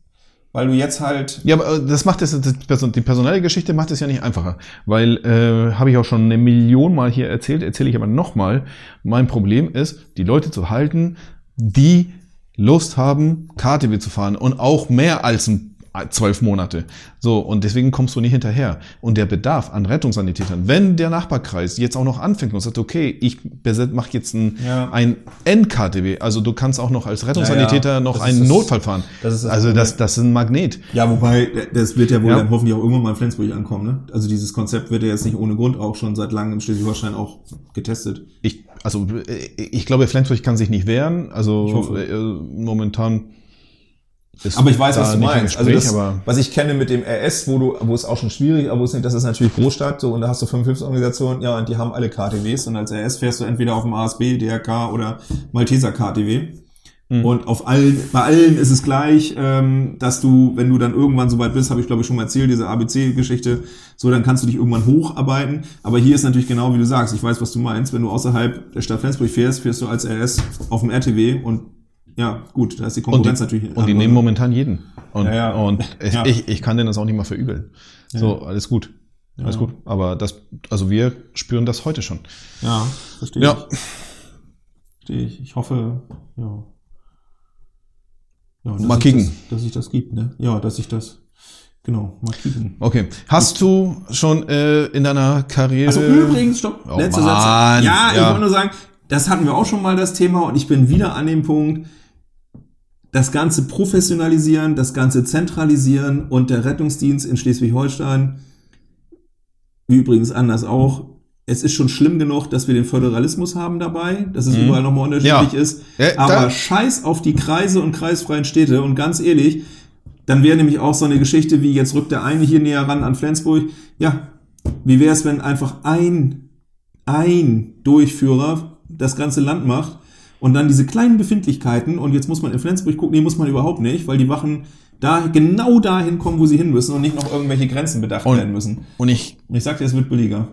weil du jetzt halt Ja, aber äh, das macht Person- die personelle Geschichte macht es ja nicht einfacher, weil äh, habe ich auch schon eine Million Mal hier erzählt, erzähle ich aber nochmal. Mein Problem ist, die Leute zu halten, die Lust haben, KTW zu fahren und auch mehr als ein zwölf Monate. So, und deswegen kommst du nicht hinterher. Und der Bedarf an Rettungssanitätern, wenn der Nachbarkreis jetzt auch noch anfängt und sagt, okay, ich mache jetzt ein, Ja. ein N-KTW, also du kannst auch noch als Rettungssanitäter Ja, ja. noch Das einen das- Notfall fahren. das ist das also das, das ist ein Magnet. Ja, wobei, das wird ja wohl dann hoffentlich auch irgendwann mal in Flensburg ankommen, ne? Also dieses Konzept wird ja jetzt nicht ohne Grund auch schon seit langem in Schleswig-Holstein auch getestet. Ich, also äh, ich glaube, Flensburg kann sich nicht wehren. Also Ich hoffe. äh, momentan Aber ich weiß, was du meinst. Also Gespräch, das, aber was ich kenne mit dem RS, wo du, wo es auch schon schwierig, aber wo es nicht, das ist natürlich Großstadt, so, und da hast du fünf Hilfsorganisationen, ja, und die haben alle KTWs, und als RS fährst du entweder auf dem ASB, DRK oder Malteser KTW. Mhm. Und auf allen, bei allen ist es gleich, ähm, dass du, wenn du dann irgendwann soweit bist, habe ich glaube ich schon mal erzählt, diese ABC-Geschichte, so, dann kannst du dich irgendwann hocharbeiten. Aber hier ist natürlich genau wie du sagst, ich weiß, was du meinst, wenn du außerhalb der Stadt Flensburg fährst, fährst du als RS auf dem RTW und ja, gut, da ist die und die, Konkurrenz natürlich. und die nehmen momentan jeden. Und, Ja, ja. und ich, Ja. ich, ich kann denen das auch nicht mal verübeln. So, alles gut. Alles gut. Aber das, also wir spüren das heute schon. Ja, verstehe Ja. ich. Verstehe ich. Ich hoffe, ja. ja dass Mal kicken. Das, dass sich das gibt, ne? Ja, dass sich das, genau, mal kicken. Okay. Hast du schon äh, in deiner Karriere. Also übrigens, stopp, Oh, letzter Mann. Satz. Ja, ich wollte nur sagen, das hatten wir auch schon mal das Thema und ich bin wieder an dem Punkt, das Ganze professionalisieren, das Ganze zentralisieren und der Rettungsdienst in Schleswig-Holstein, wie übrigens anders auch, es ist schon schlimm genug, dass wir den Föderalismus haben dabei, dass es überall nochmal unterschiedlich Ja. ist. Ja, aber scheiß auf die Kreise und kreisfreien Städte und ganz ehrlich, dann wäre nämlich auch so eine Geschichte wie, jetzt rückt der eine hier näher ran an Flensburg. Ja, wie wäre es, wenn einfach ein, ein Durchführer das ganze Land macht und dann diese kleinen Befindlichkeiten und jetzt muss man in Flensburg gucken, nee, muss man überhaupt nicht, weil die Wachen da genau dahin kommen, wo sie hin müssen und nicht noch irgendwelche Grenzen bedacht Und- werden müssen. Und ich, Und ich sagte, es wird billiger.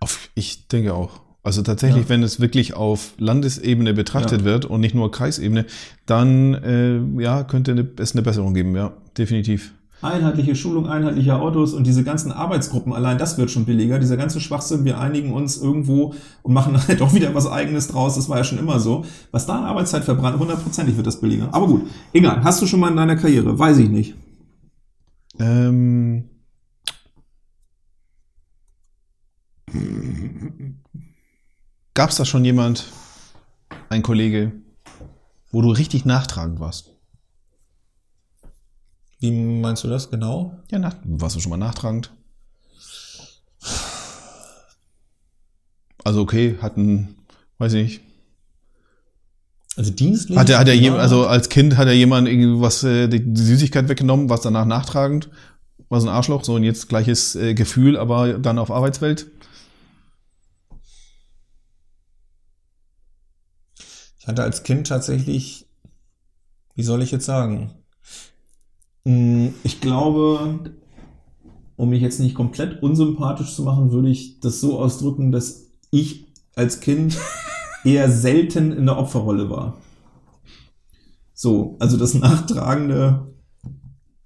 auf, ich denke auch. Also tatsächlich, Ja. wenn es wirklich auf Landesebene betrachtet Ja. wird und nicht nur Kreisebene, dann äh, ja, könnte eine, es eine Besserung geben, ja, definitiv. Einheitliche Schulung einheitlicher Autos und diese ganzen Arbeitsgruppen, allein das wird schon billiger. Dieser ganze Schwachsinn, wir einigen uns irgendwo und machen halt auch wieder was eigenes draus. Das war ja schon immer so. Was da an Arbeitszeit verbrannt, hundertprozentig wird das billiger. Aber gut, egal. Hast du schon mal in deiner Karriere? Weiß ich nicht. Ähm, Gab es da schon jemand, ein Kollege, wo du richtig nachtragend warst? Wie meinst du das genau? Ja, nach, warst du schon mal nachtragend? Also okay, hatten, weiß ich nicht, Also Dienstleben? Hat er, hat er jem, also als Kind hat er jemand irgendwas, äh, die, die Süßigkeit weggenommen, was danach nachtragend? War so ein Arschloch, so und jetzt gleiches äh, Gefühl, aber dann auf Arbeitswelt? Ich hatte als Kind tatsächlich, wie soll ich jetzt sagen? Mm, Ich glaube, um mich jetzt nicht komplett unsympathisch zu machen, würde ich das so ausdrücken, dass ich als Kind eher selten in der Opferrolle war. So, also das Nachtragende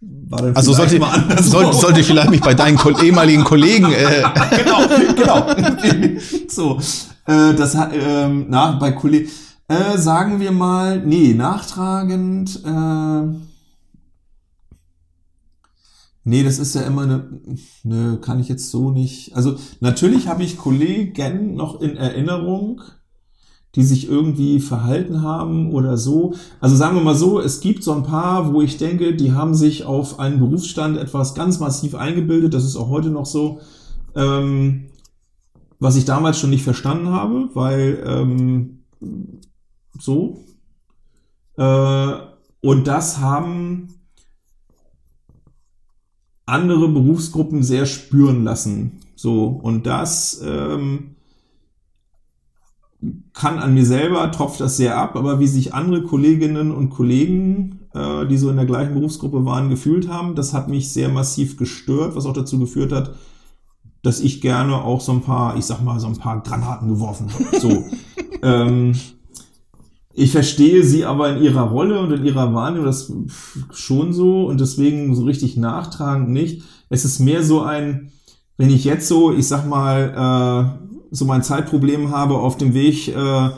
war dann Also vielleicht sollte, mal anders. sollte, sollte ich vielleicht mich bei deinen ehemaligen Kollegen äh, genau, genau. so, äh, das hat, ähm, na, bei Kollegen, äh, sagen wir mal, nee, nachtragend, äh, nee, das ist ja immer eine, ne, kann ich jetzt so nicht, also natürlich habe ich Kollegen noch in Erinnerung, die sich irgendwie verhalten haben oder so. Also sagen wir mal so, es gibt so ein paar, wo ich denke, die haben sich auf einen Berufsstand etwas ganz massiv eingebildet. Das ist auch heute noch so. Ähm, was ich damals schon nicht verstanden habe, weil ähm, so. Äh, und das haben andere Berufsgruppen sehr spüren lassen. So, und das ähm, kann an mir selber, tropft das sehr ab, aber wie sich andere Kolleginnen und Kollegen, äh, die so in der gleichen Berufsgruppe waren, gefühlt haben, das hat mich sehr massiv gestört, was auch dazu geführt hat, dass ich gerne auch so ein paar, ich sag mal, so ein paar Granaten geworfen habe. So. ähm, ich verstehe sie aber in ihrer Rolle und in ihrer Wahrnehmung das schon so und deswegen so richtig nachtragend nicht. Es ist mehr so ein, wenn ich jetzt so, ich sag mal, äh, so mein Zeitproblem habe auf dem Weg, äh,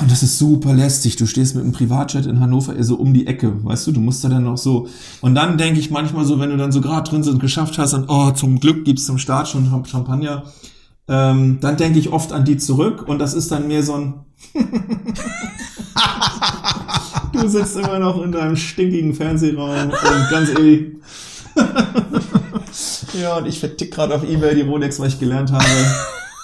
und das ist super lästig. Du stehst mit einem Privatjet in Hannover eher so um die Ecke, weißt du, du musst da dann noch so. Und dann denke ich manchmal so, wenn du dann so gerade drin sind, geschafft hast und oh, zum Glück gibt's zum Start schon Champagner, ähm, dann denke ich oft an die zurück und das ist dann mehr so ein Du sitzt immer noch in deinem stinkigen Fernsehraum und ganz ehrlich. ja, und ich vertick gerade auf Ebay die Rolex, weil ich gelernt habe,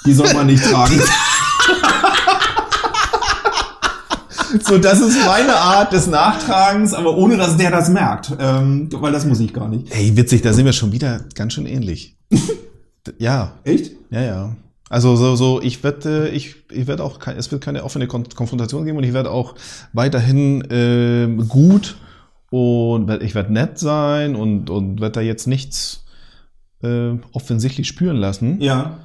die soll man nicht tragen. so, das ist meine Art des Nachtragens, aber ohne dass der das merkt. Ähm, weil das muss ich gar nicht. Ey, witzig, da sind wir schon wieder ganz schön ähnlich. Ja, Echt? ja, ja. Also so, so ich werde, ich, ich werde auch, es wird keine offene Kon Konfrontation geben und ich werde auch weiterhin ähm, gut und ich werde nett sein und und werde da jetzt nichts äh, offensichtlich spüren lassen. Ja.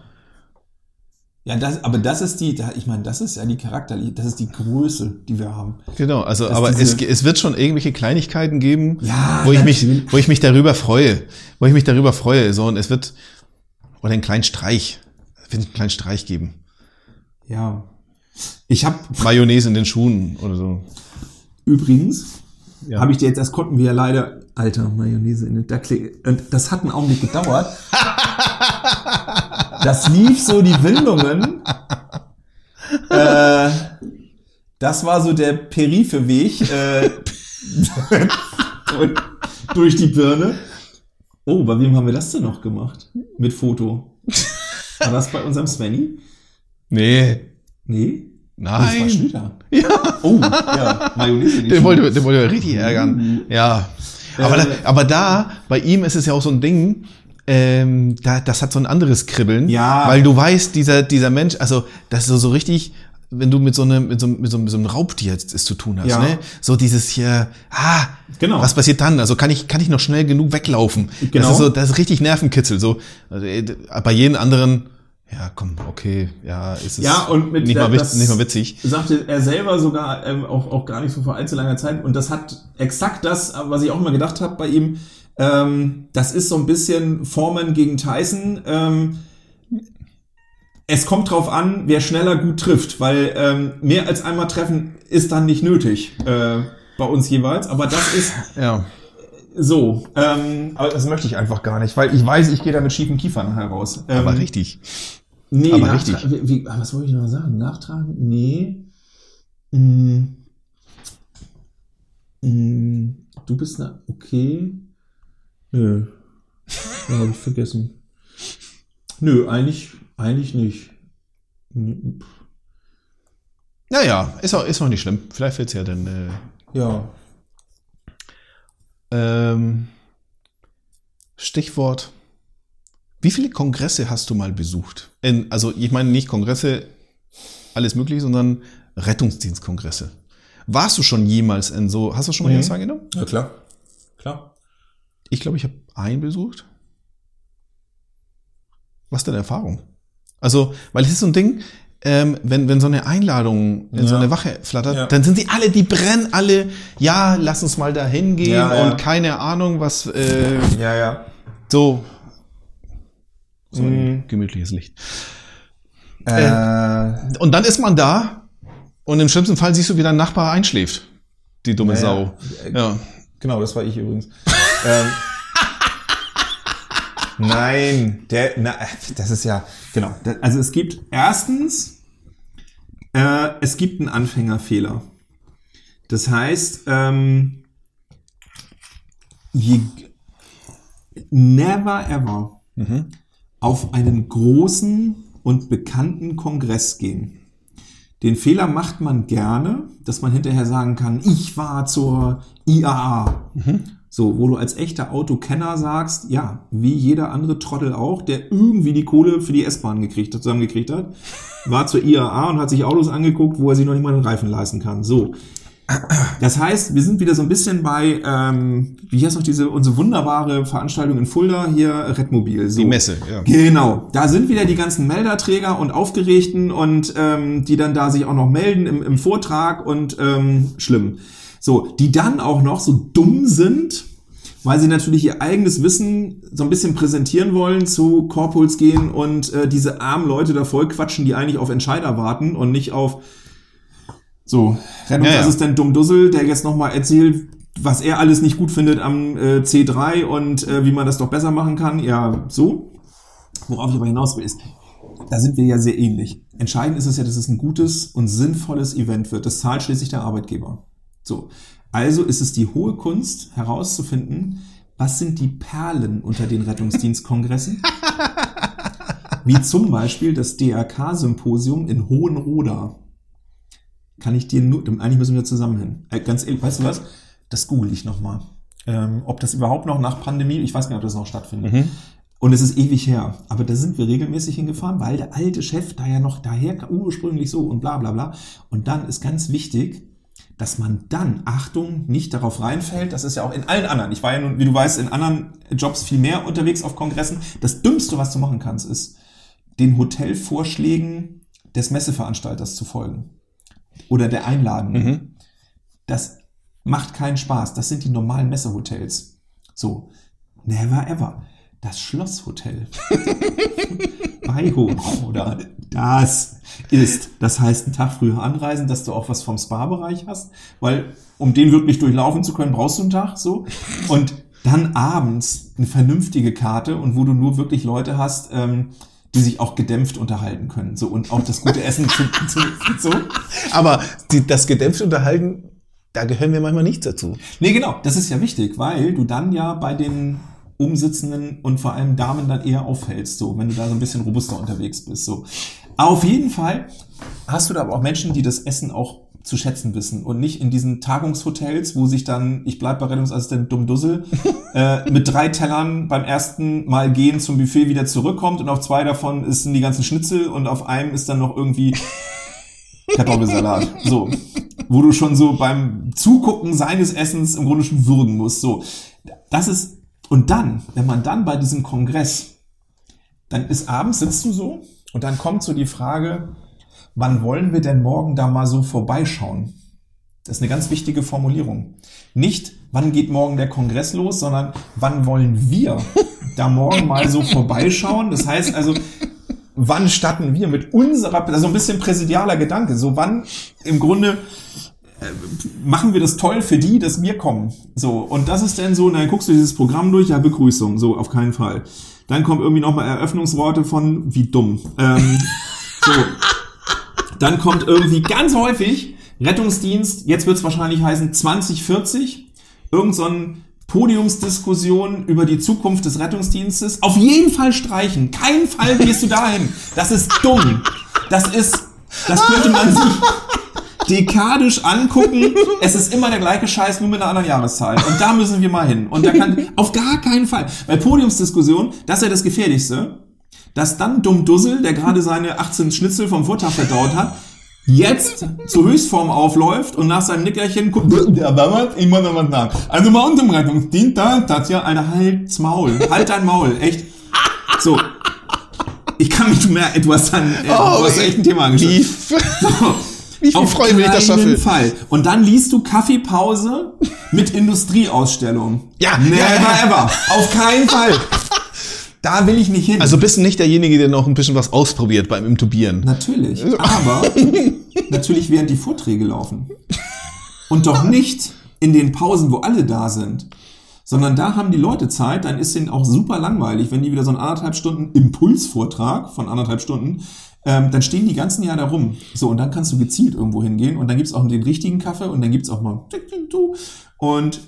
Ja, das, aber das ist die, ich meine, das ist ja die Charakter, das ist die Größe, die wir haben. Genau, also Dass aber es, es wird schon irgendwelche Kleinigkeiten geben, Ja, wo ich mich, wo ich mich darüber freue, wo ich mich darüber freue. So und es wird oder einen kleinen Streich, es wird einen kleinen Streich geben. Ja. Ich habe Mayonnaise in den Schuhen oder so. übrigens, Ja. habe ich dir jetzt, das konnten wir ja leider, alter Mayonnaise in den Dackel, und das hat einen Augenblick gedauert. Das lief so die Windungen. Äh, das war so der Periphe-Weg äh, und durch die Birne. Oh, bei wem haben wir das denn noch gemacht? Mit Foto. War das bei unserem Svenny? Nee, Nee? Das war nein. Schlüter. Ja. Oh, ja. Mayonnaise. Den wollte, den wollte er richtig ärgern. Ja. Aber, Äh. da, aber da, bei ihm ist es ja auch so ein Ding, ähm, da, das hat so ein anderes Kribbeln. Ja. Weil du weißt, dieser, dieser Mensch, also, das ist so, so richtig, wenn du mit so einem, mit so, mit so, mit so einem Raubtier jetzt es zu tun hast, Ja. ne? So dieses hier, ah, Genau. was passiert dann? Also kann ich, kann ich noch schnell genug weglaufen? Genau. Das ist so, das ist richtig Nervenkitzel. So, also, bei jedem anderen, ja, komm, okay, ja, ist es Ja, und mit nicht, mal, das nicht mal witzig. Sagte er selber sogar ähm, auch, auch gar nicht so vor allzu langer Zeit. Und das hat exakt das, was ich auch immer gedacht habe bei ihm. Ähm, das ist so ein bisschen Foreman gegen Tyson. Ähm, es kommt drauf an, wer schneller gut trifft, weil ähm, mehr als einmal treffen ist dann nicht nötig äh, bei uns jeweils. Aber das ist Ja. so. Ähm, aber das möchte ich einfach gar nicht, weil ich weiß, ich gehe da mit schiefen Kiefern heraus. Ähm, Aber richtig. Nee, Aber richtig. Wie, wie, was wollte ich noch sagen? Nachtragen? Nee. Mm. Mm. Du bist na okay. Nö. Ja, habe ich vergessen. Nö, eigentlich, eigentlich nicht. Naja, ist auch, ist auch nicht schlimm. Vielleicht wird's ja dann. Äh, Ja. ähm, Stichwort. Wie viele Kongresse hast du mal besucht? In, also ich meine nicht Kongresse, alles mögliche, sondern Rettungsdienstkongresse. Warst du schon jemals in so, hast du schon mal Mhm. teilgenommen? Ja, klar. Klar. Ich glaube, ich habe einen besucht. Was ist deine Erfahrung? Also, weil es ist so ein Ding, ähm, wenn, wenn so eine Einladung in so Ja. eine Wache flattert, Ja. dann sind die alle, die brennen alle, ja, lass uns mal da hingehen Ja, und keine Ahnung, was, äh, Ja, ja. so. So ein Mhm. gemütliches Licht. Äh, Und dann ist man da und im schlimmsten Fall siehst du, wie dein Nachbar einschläft. Die dumme. Sau. Ja. genau, das war ich übrigens. ähm, nein, der, na, das ist ja, genau. Also es gibt erstens, äh, es gibt einen Anfängerfehler. Das heißt, ähm, je, never ever auf einen großen und bekannten Kongress gehen. Den Fehler macht man gerne, dass man hinterher sagen kann, ich war zur IAA. So, wo du als echter Autokenner sagst, ja, wie jeder andere Trottel auch, der irgendwie die Kohle für die S-Bahn gekriegt, hat, zusammengekriegt hat, war zur IAA und hat sich Autos angeguckt, wo er sich noch nicht mal den Reifen leisten kann. So. Das heißt, wir sind wieder so ein bisschen bei, ähm, wie heißt noch diese, unsere wunderbare Veranstaltung in Fulda, hier Redmobil. So. Die Messe, ja. Genau, da sind wieder die ganzen Melderträger und Aufgeregten und ähm, die dann da sich auch noch melden im, im Vortrag und ähm, schlimm. So, die dann auch noch so dumm sind, weil sie natürlich ihr eigenes Wissen so ein bisschen präsentieren wollen, zu Corpuls gehen und äh, diese armen Leute da voll quatschen, die eigentlich auf Entscheider warten und nicht auf so Rettungsassistent Dummdussel, der jetzt nochmal erzählt, was er alles nicht gut findet am äh, C3 und äh, wie man das doch besser machen kann. Ja, so. Worauf ich aber hinaus will, ist, da sind wir ja sehr ähnlich. Entscheidend ist es ja, dass es ein gutes und sinnvolles Event wird. Das zahlt schließlich der Arbeitgeber. So. Also ist es die hohe Kunst herauszufinden, was sind die Perlen unter den Rettungsdienstkongressen? Wie zum Beispiel das DRK-Symposium in Hohenroda. Kann ich dir nur, eigentlich müssen wir zusammen hin. Äh, ganz ehrlich, weißt du was? Das google ich nochmal. Ähm, ob das überhaupt noch nach Pandemie, ich weiß gar nicht, ob das noch stattfindet. Und es ist ewig her. Aber da sind wir regelmäßig hingefahren, weil der alte Chef da ja noch daher ursprünglich so und bla bla bla. Und dann ist ganz wichtig, dass man dann, Achtung, nicht darauf reinfällt, das ist ja auch in allen anderen, ich war ja nun, wie du weißt, in anderen Jobs viel mehr unterwegs auf Kongressen. Das Dümmste, was du machen kannst, ist, den Hotelvorschlägen des Messeveranstalters zu folgen. Oder der Einladung. Das macht keinen Spaß. Das sind die normalen Messehotels. So, never ever. Das Schlosshotel bei Hohenroda, das ist, das heißt, einen Tag früher anreisen, dass du auch was vom Spa-Bereich hast, weil um den wirklich durchlaufen zu können, brauchst du einen Tag so. Und dann abends eine vernünftige Karte und wo du nur wirklich Leute hast, ähm, die sich auch gedämpft unterhalten können. So und auch das gute Essen zu, zu, so. Aber die, das gedämpfte Unterhalten, da gehören wir manchmal nicht dazu. Nee, genau, das ist ja wichtig, weil du dann ja bei den Umsitzenden und vor allem Damen dann eher auffällst, so, wenn du da so ein bisschen robuster unterwegs bist, so. Auf jeden Fall hast du da aber auch Menschen, die das Essen auch zu schätzen wissen und nicht in diesen Tagungshotels, wo sich dann, ich bleib bei Rettungsassistent Dummdussel, äh, mit drei Tellern beim ersten Mal gehen zum Buffet wieder zurückkommt und auf zwei davon ist sind die ganzen Schnitzel und auf einem ist dann noch irgendwie Kartoffelsalat. So. Wo du schon so beim Zugucken seines Essens im Grunde schon würgen musst. So. Das ist, und dann, wenn man dann bei diesem Kongress, dann ist abends sitzt du so und dann kommt so die Frage, wann wollen wir denn morgen da mal so vorbeischauen? Das ist eine ganz wichtige Formulierung. Nicht, wann geht morgen der Kongress los, sondern wann wollen wir da morgen mal so vorbeischauen? Das heißt also, wann statten wir mit unserer, also ein bisschen präsidialer Gedanke, so wann im Grunde machen wir das toll für die, dass wir kommen. So, und das ist dann so, dann guckst du dieses Programm durch, ja, Begrüßung, so, auf keinen Fall. Dann kommen irgendwie nochmal Eröffnungsworte von, wie dumm. Ähm, so. Dann kommt irgendwie ganz häufig Rettungsdienst, jetzt wird es wahrscheinlich heißen 2040, irgend so ein Podiumsdiskussion über die Zukunft des Rettungsdienstes. Auf jeden Fall streichen. Keinen Fall gehst du dahin. Das ist dumm. Das ist, das könnte man sich, dekadisch angucken. Es ist immer der gleiche Scheiß, nur mit einer anderen Jahreszahl. Und da müssen wir mal hin. Und da kann, auf gar keinen Fall. Bei Podiumsdiskussion, das ist ja das Gefährlichste, dass dann Dumm Dussel, der gerade seine 18 Schnitzel vom Vortag verdaut hat, jetzt zur Höchstform aufläuft und nach seinem Nickerchen guckt, ja, damals, muss noch was sagen. Also mal Unterbreitungsdienst, da, das ja, eine halt's Maul. Halt dein Maul, echt. So. Ich kann mich mehr, du hast dann, äh, Oh, du hast echt ein Thema angeschnitten. Wie, So. Viel Auf freue ich mich, dass ich das schaffe. Fall. Und dann liest du Kaffeepause mit Industrieausstellung. Ja, Never ja, ja. ever. Auf keinen Fall. Da will ich nicht hin. Also bist du nicht derjenige, der noch ein bisschen was ausprobiert beim Intubieren. Natürlich. Aber natürlich während die Vorträge laufen. Und doch nicht in den Pausen, wo alle da sind. Sondern da haben die Leute Zeit, dann ist denen auch super langweilig, wenn die wieder so einen anderthalb Stunden Impulsvortrag von anderthalb Stunden, ähm, dann stehen die ganzen Jahr da rum. So, und dann kannst du gezielt irgendwo hingehen und dann gibt's auch den richtigen Kaffee und dann gibt's auch mal und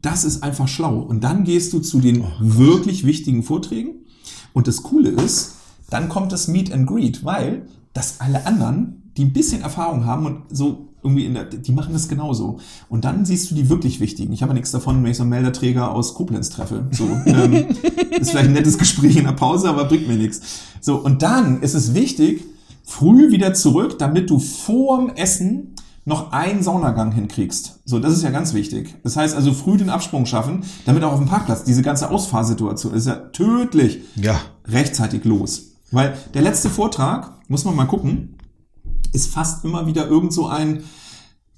das ist einfach schlau. Und dann gehst du zu den wirklich wichtigen Vorträgen. Und das Coole ist, dann kommt das Meet and Greet, weil das alle anderen, die ein bisschen Erfahrung haben und so irgendwie in der, die machen das genauso. Und dann siehst du die wirklich wichtigen. Ich habe ja nichts davon, wenn ich so einen Melderträger aus Koblenz treffe. So, ähm, ist vielleicht ein nettes Gespräch in der Pause, aber bringt mir nichts. So, und dann ist es wichtig, früh wieder zurück, damit du vorm Essen noch einen Saunagang hinkriegst. So, das ist ja ganz wichtig. Das heißt also früh den Absprung schaffen, damit auch auf dem Parkplatz diese ganze Ausfahrsituation ist ja tödlich Ja. rechtzeitig los. Weil der letzte Vortrag, muss man mal gucken, ist fast immer wieder irgend so ein,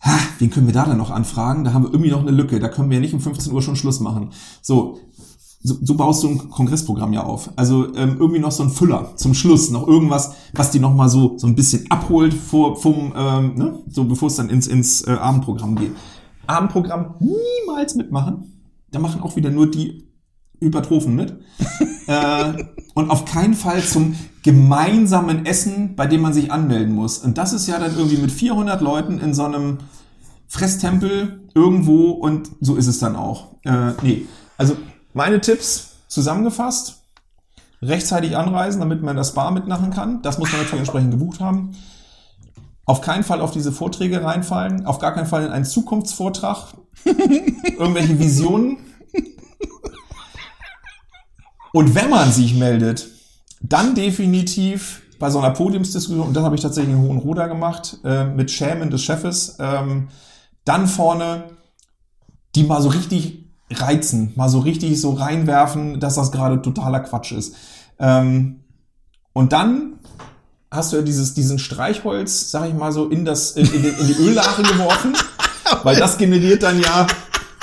ha, wen können wir da dann noch anfragen? Da haben wir irgendwie noch eine Lücke, da können wir ja nicht um 15 Uhr schon Schluss machen. So, so, so baust du ein Kongressprogramm ja auf. Also ähm, irgendwie noch so ein Füller zum Schluss, noch irgendwas, was die noch mal so so ein bisschen abholt vor, vom, ähm, ne? so bevor es dann ins ins äh, Abendprogramm geht. Abendprogramm niemals mitmachen. Da machen auch wieder nur die Hypertrophen mit. äh, und auf keinen Fall zum gemeinsamen Essen, bei dem man sich anmelden muss. Und das ist ja dann irgendwie mit 400 Leuten in so einem Fresstempel irgendwo und so ist es dann auch. Äh, nee, also meine Tipps zusammengefasst. Rechtzeitig anreisen, damit man das Bar mitmachen kann. Das muss man natürlich entsprechend gebucht haben. Auf keinen Fall auf diese Vorträge reinfallen. Auf gar keinen Fall in einen Zukunftsvortrag. Irgendwelche Visionen. Und wenn man sich meldet, dann definitiv bei so einer Podiumsdiskussion, und das habe ich tatsächlich in Hohenroda gemacht, äh, mit Schämen des Chefes, ähm, dann vorne die mal so richtig reizen, mal so richtig so reinwerfen, dass das gerade totaler Quatsch ist. Ähm, und dann hast du ja dieses, diesen Streichholz, sag ich mal so, in, das, in, in, in die Öllache geworfen, weil das generiert dann ja,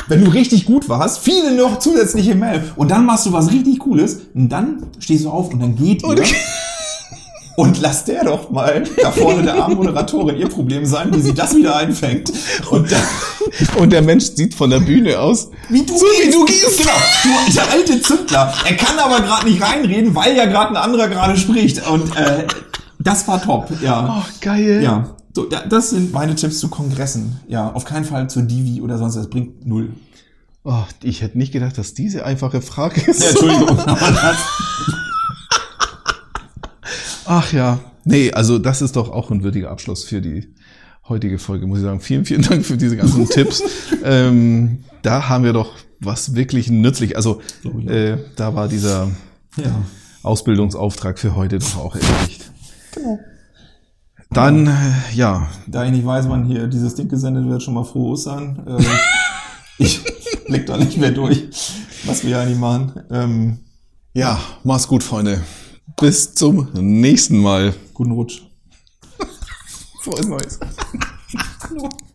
wenn du richtig gut warst, viele noch zusätzliche Mail. Und dann machst du was richtig Cooles und dann stehst du auf und dann geht ihr. Und lass der doch mal da vorne der armen Moderatorin ihr Problem sein, wie sie das wieder einfängt. Und dann, Und der Mensch sieht von der Bühne aus. wie du So gehst. wie du gehst. Genau. Du, der alte Zündler. Er kann aber gerade nicht reinreden, weil ja gerade ein anderer gerade spricht. Und äh, das war top, ja. Oh, geil. Ja. So, da- das sind meine Tipps zu Kongressen. Ja, auf keinen Fall zur Divi oder sonst, das bringt null. Oh, ich hätte nicht gedacht, dass diese einfache Frage ist. Ja, Entschuldigung. Ach ja. Nee, also das ist doch auch ein würdiger Abschluss für die heutige Folge, muss ich sagen. Vielen, vielen Dank für diese ganzen Tipps. Ähm, da haben wir doch was wirklich nützlich. Also Oh ja. äh, da war dieser ja. Ausbildungsauftrag für heute doch auch erledigt. Genau. Dann, äh, ja, Da ich nicht weiß, wann hier dieses Ding gesendet wird, schon mal frohe Ostern. Ähm, ich blick da nicht mehr durch, was wir eigentlich machen. Ähm, ja, mach's gut, Freunde. Bis zum nächsten Mal. guten Rutsch. Frohes Neues.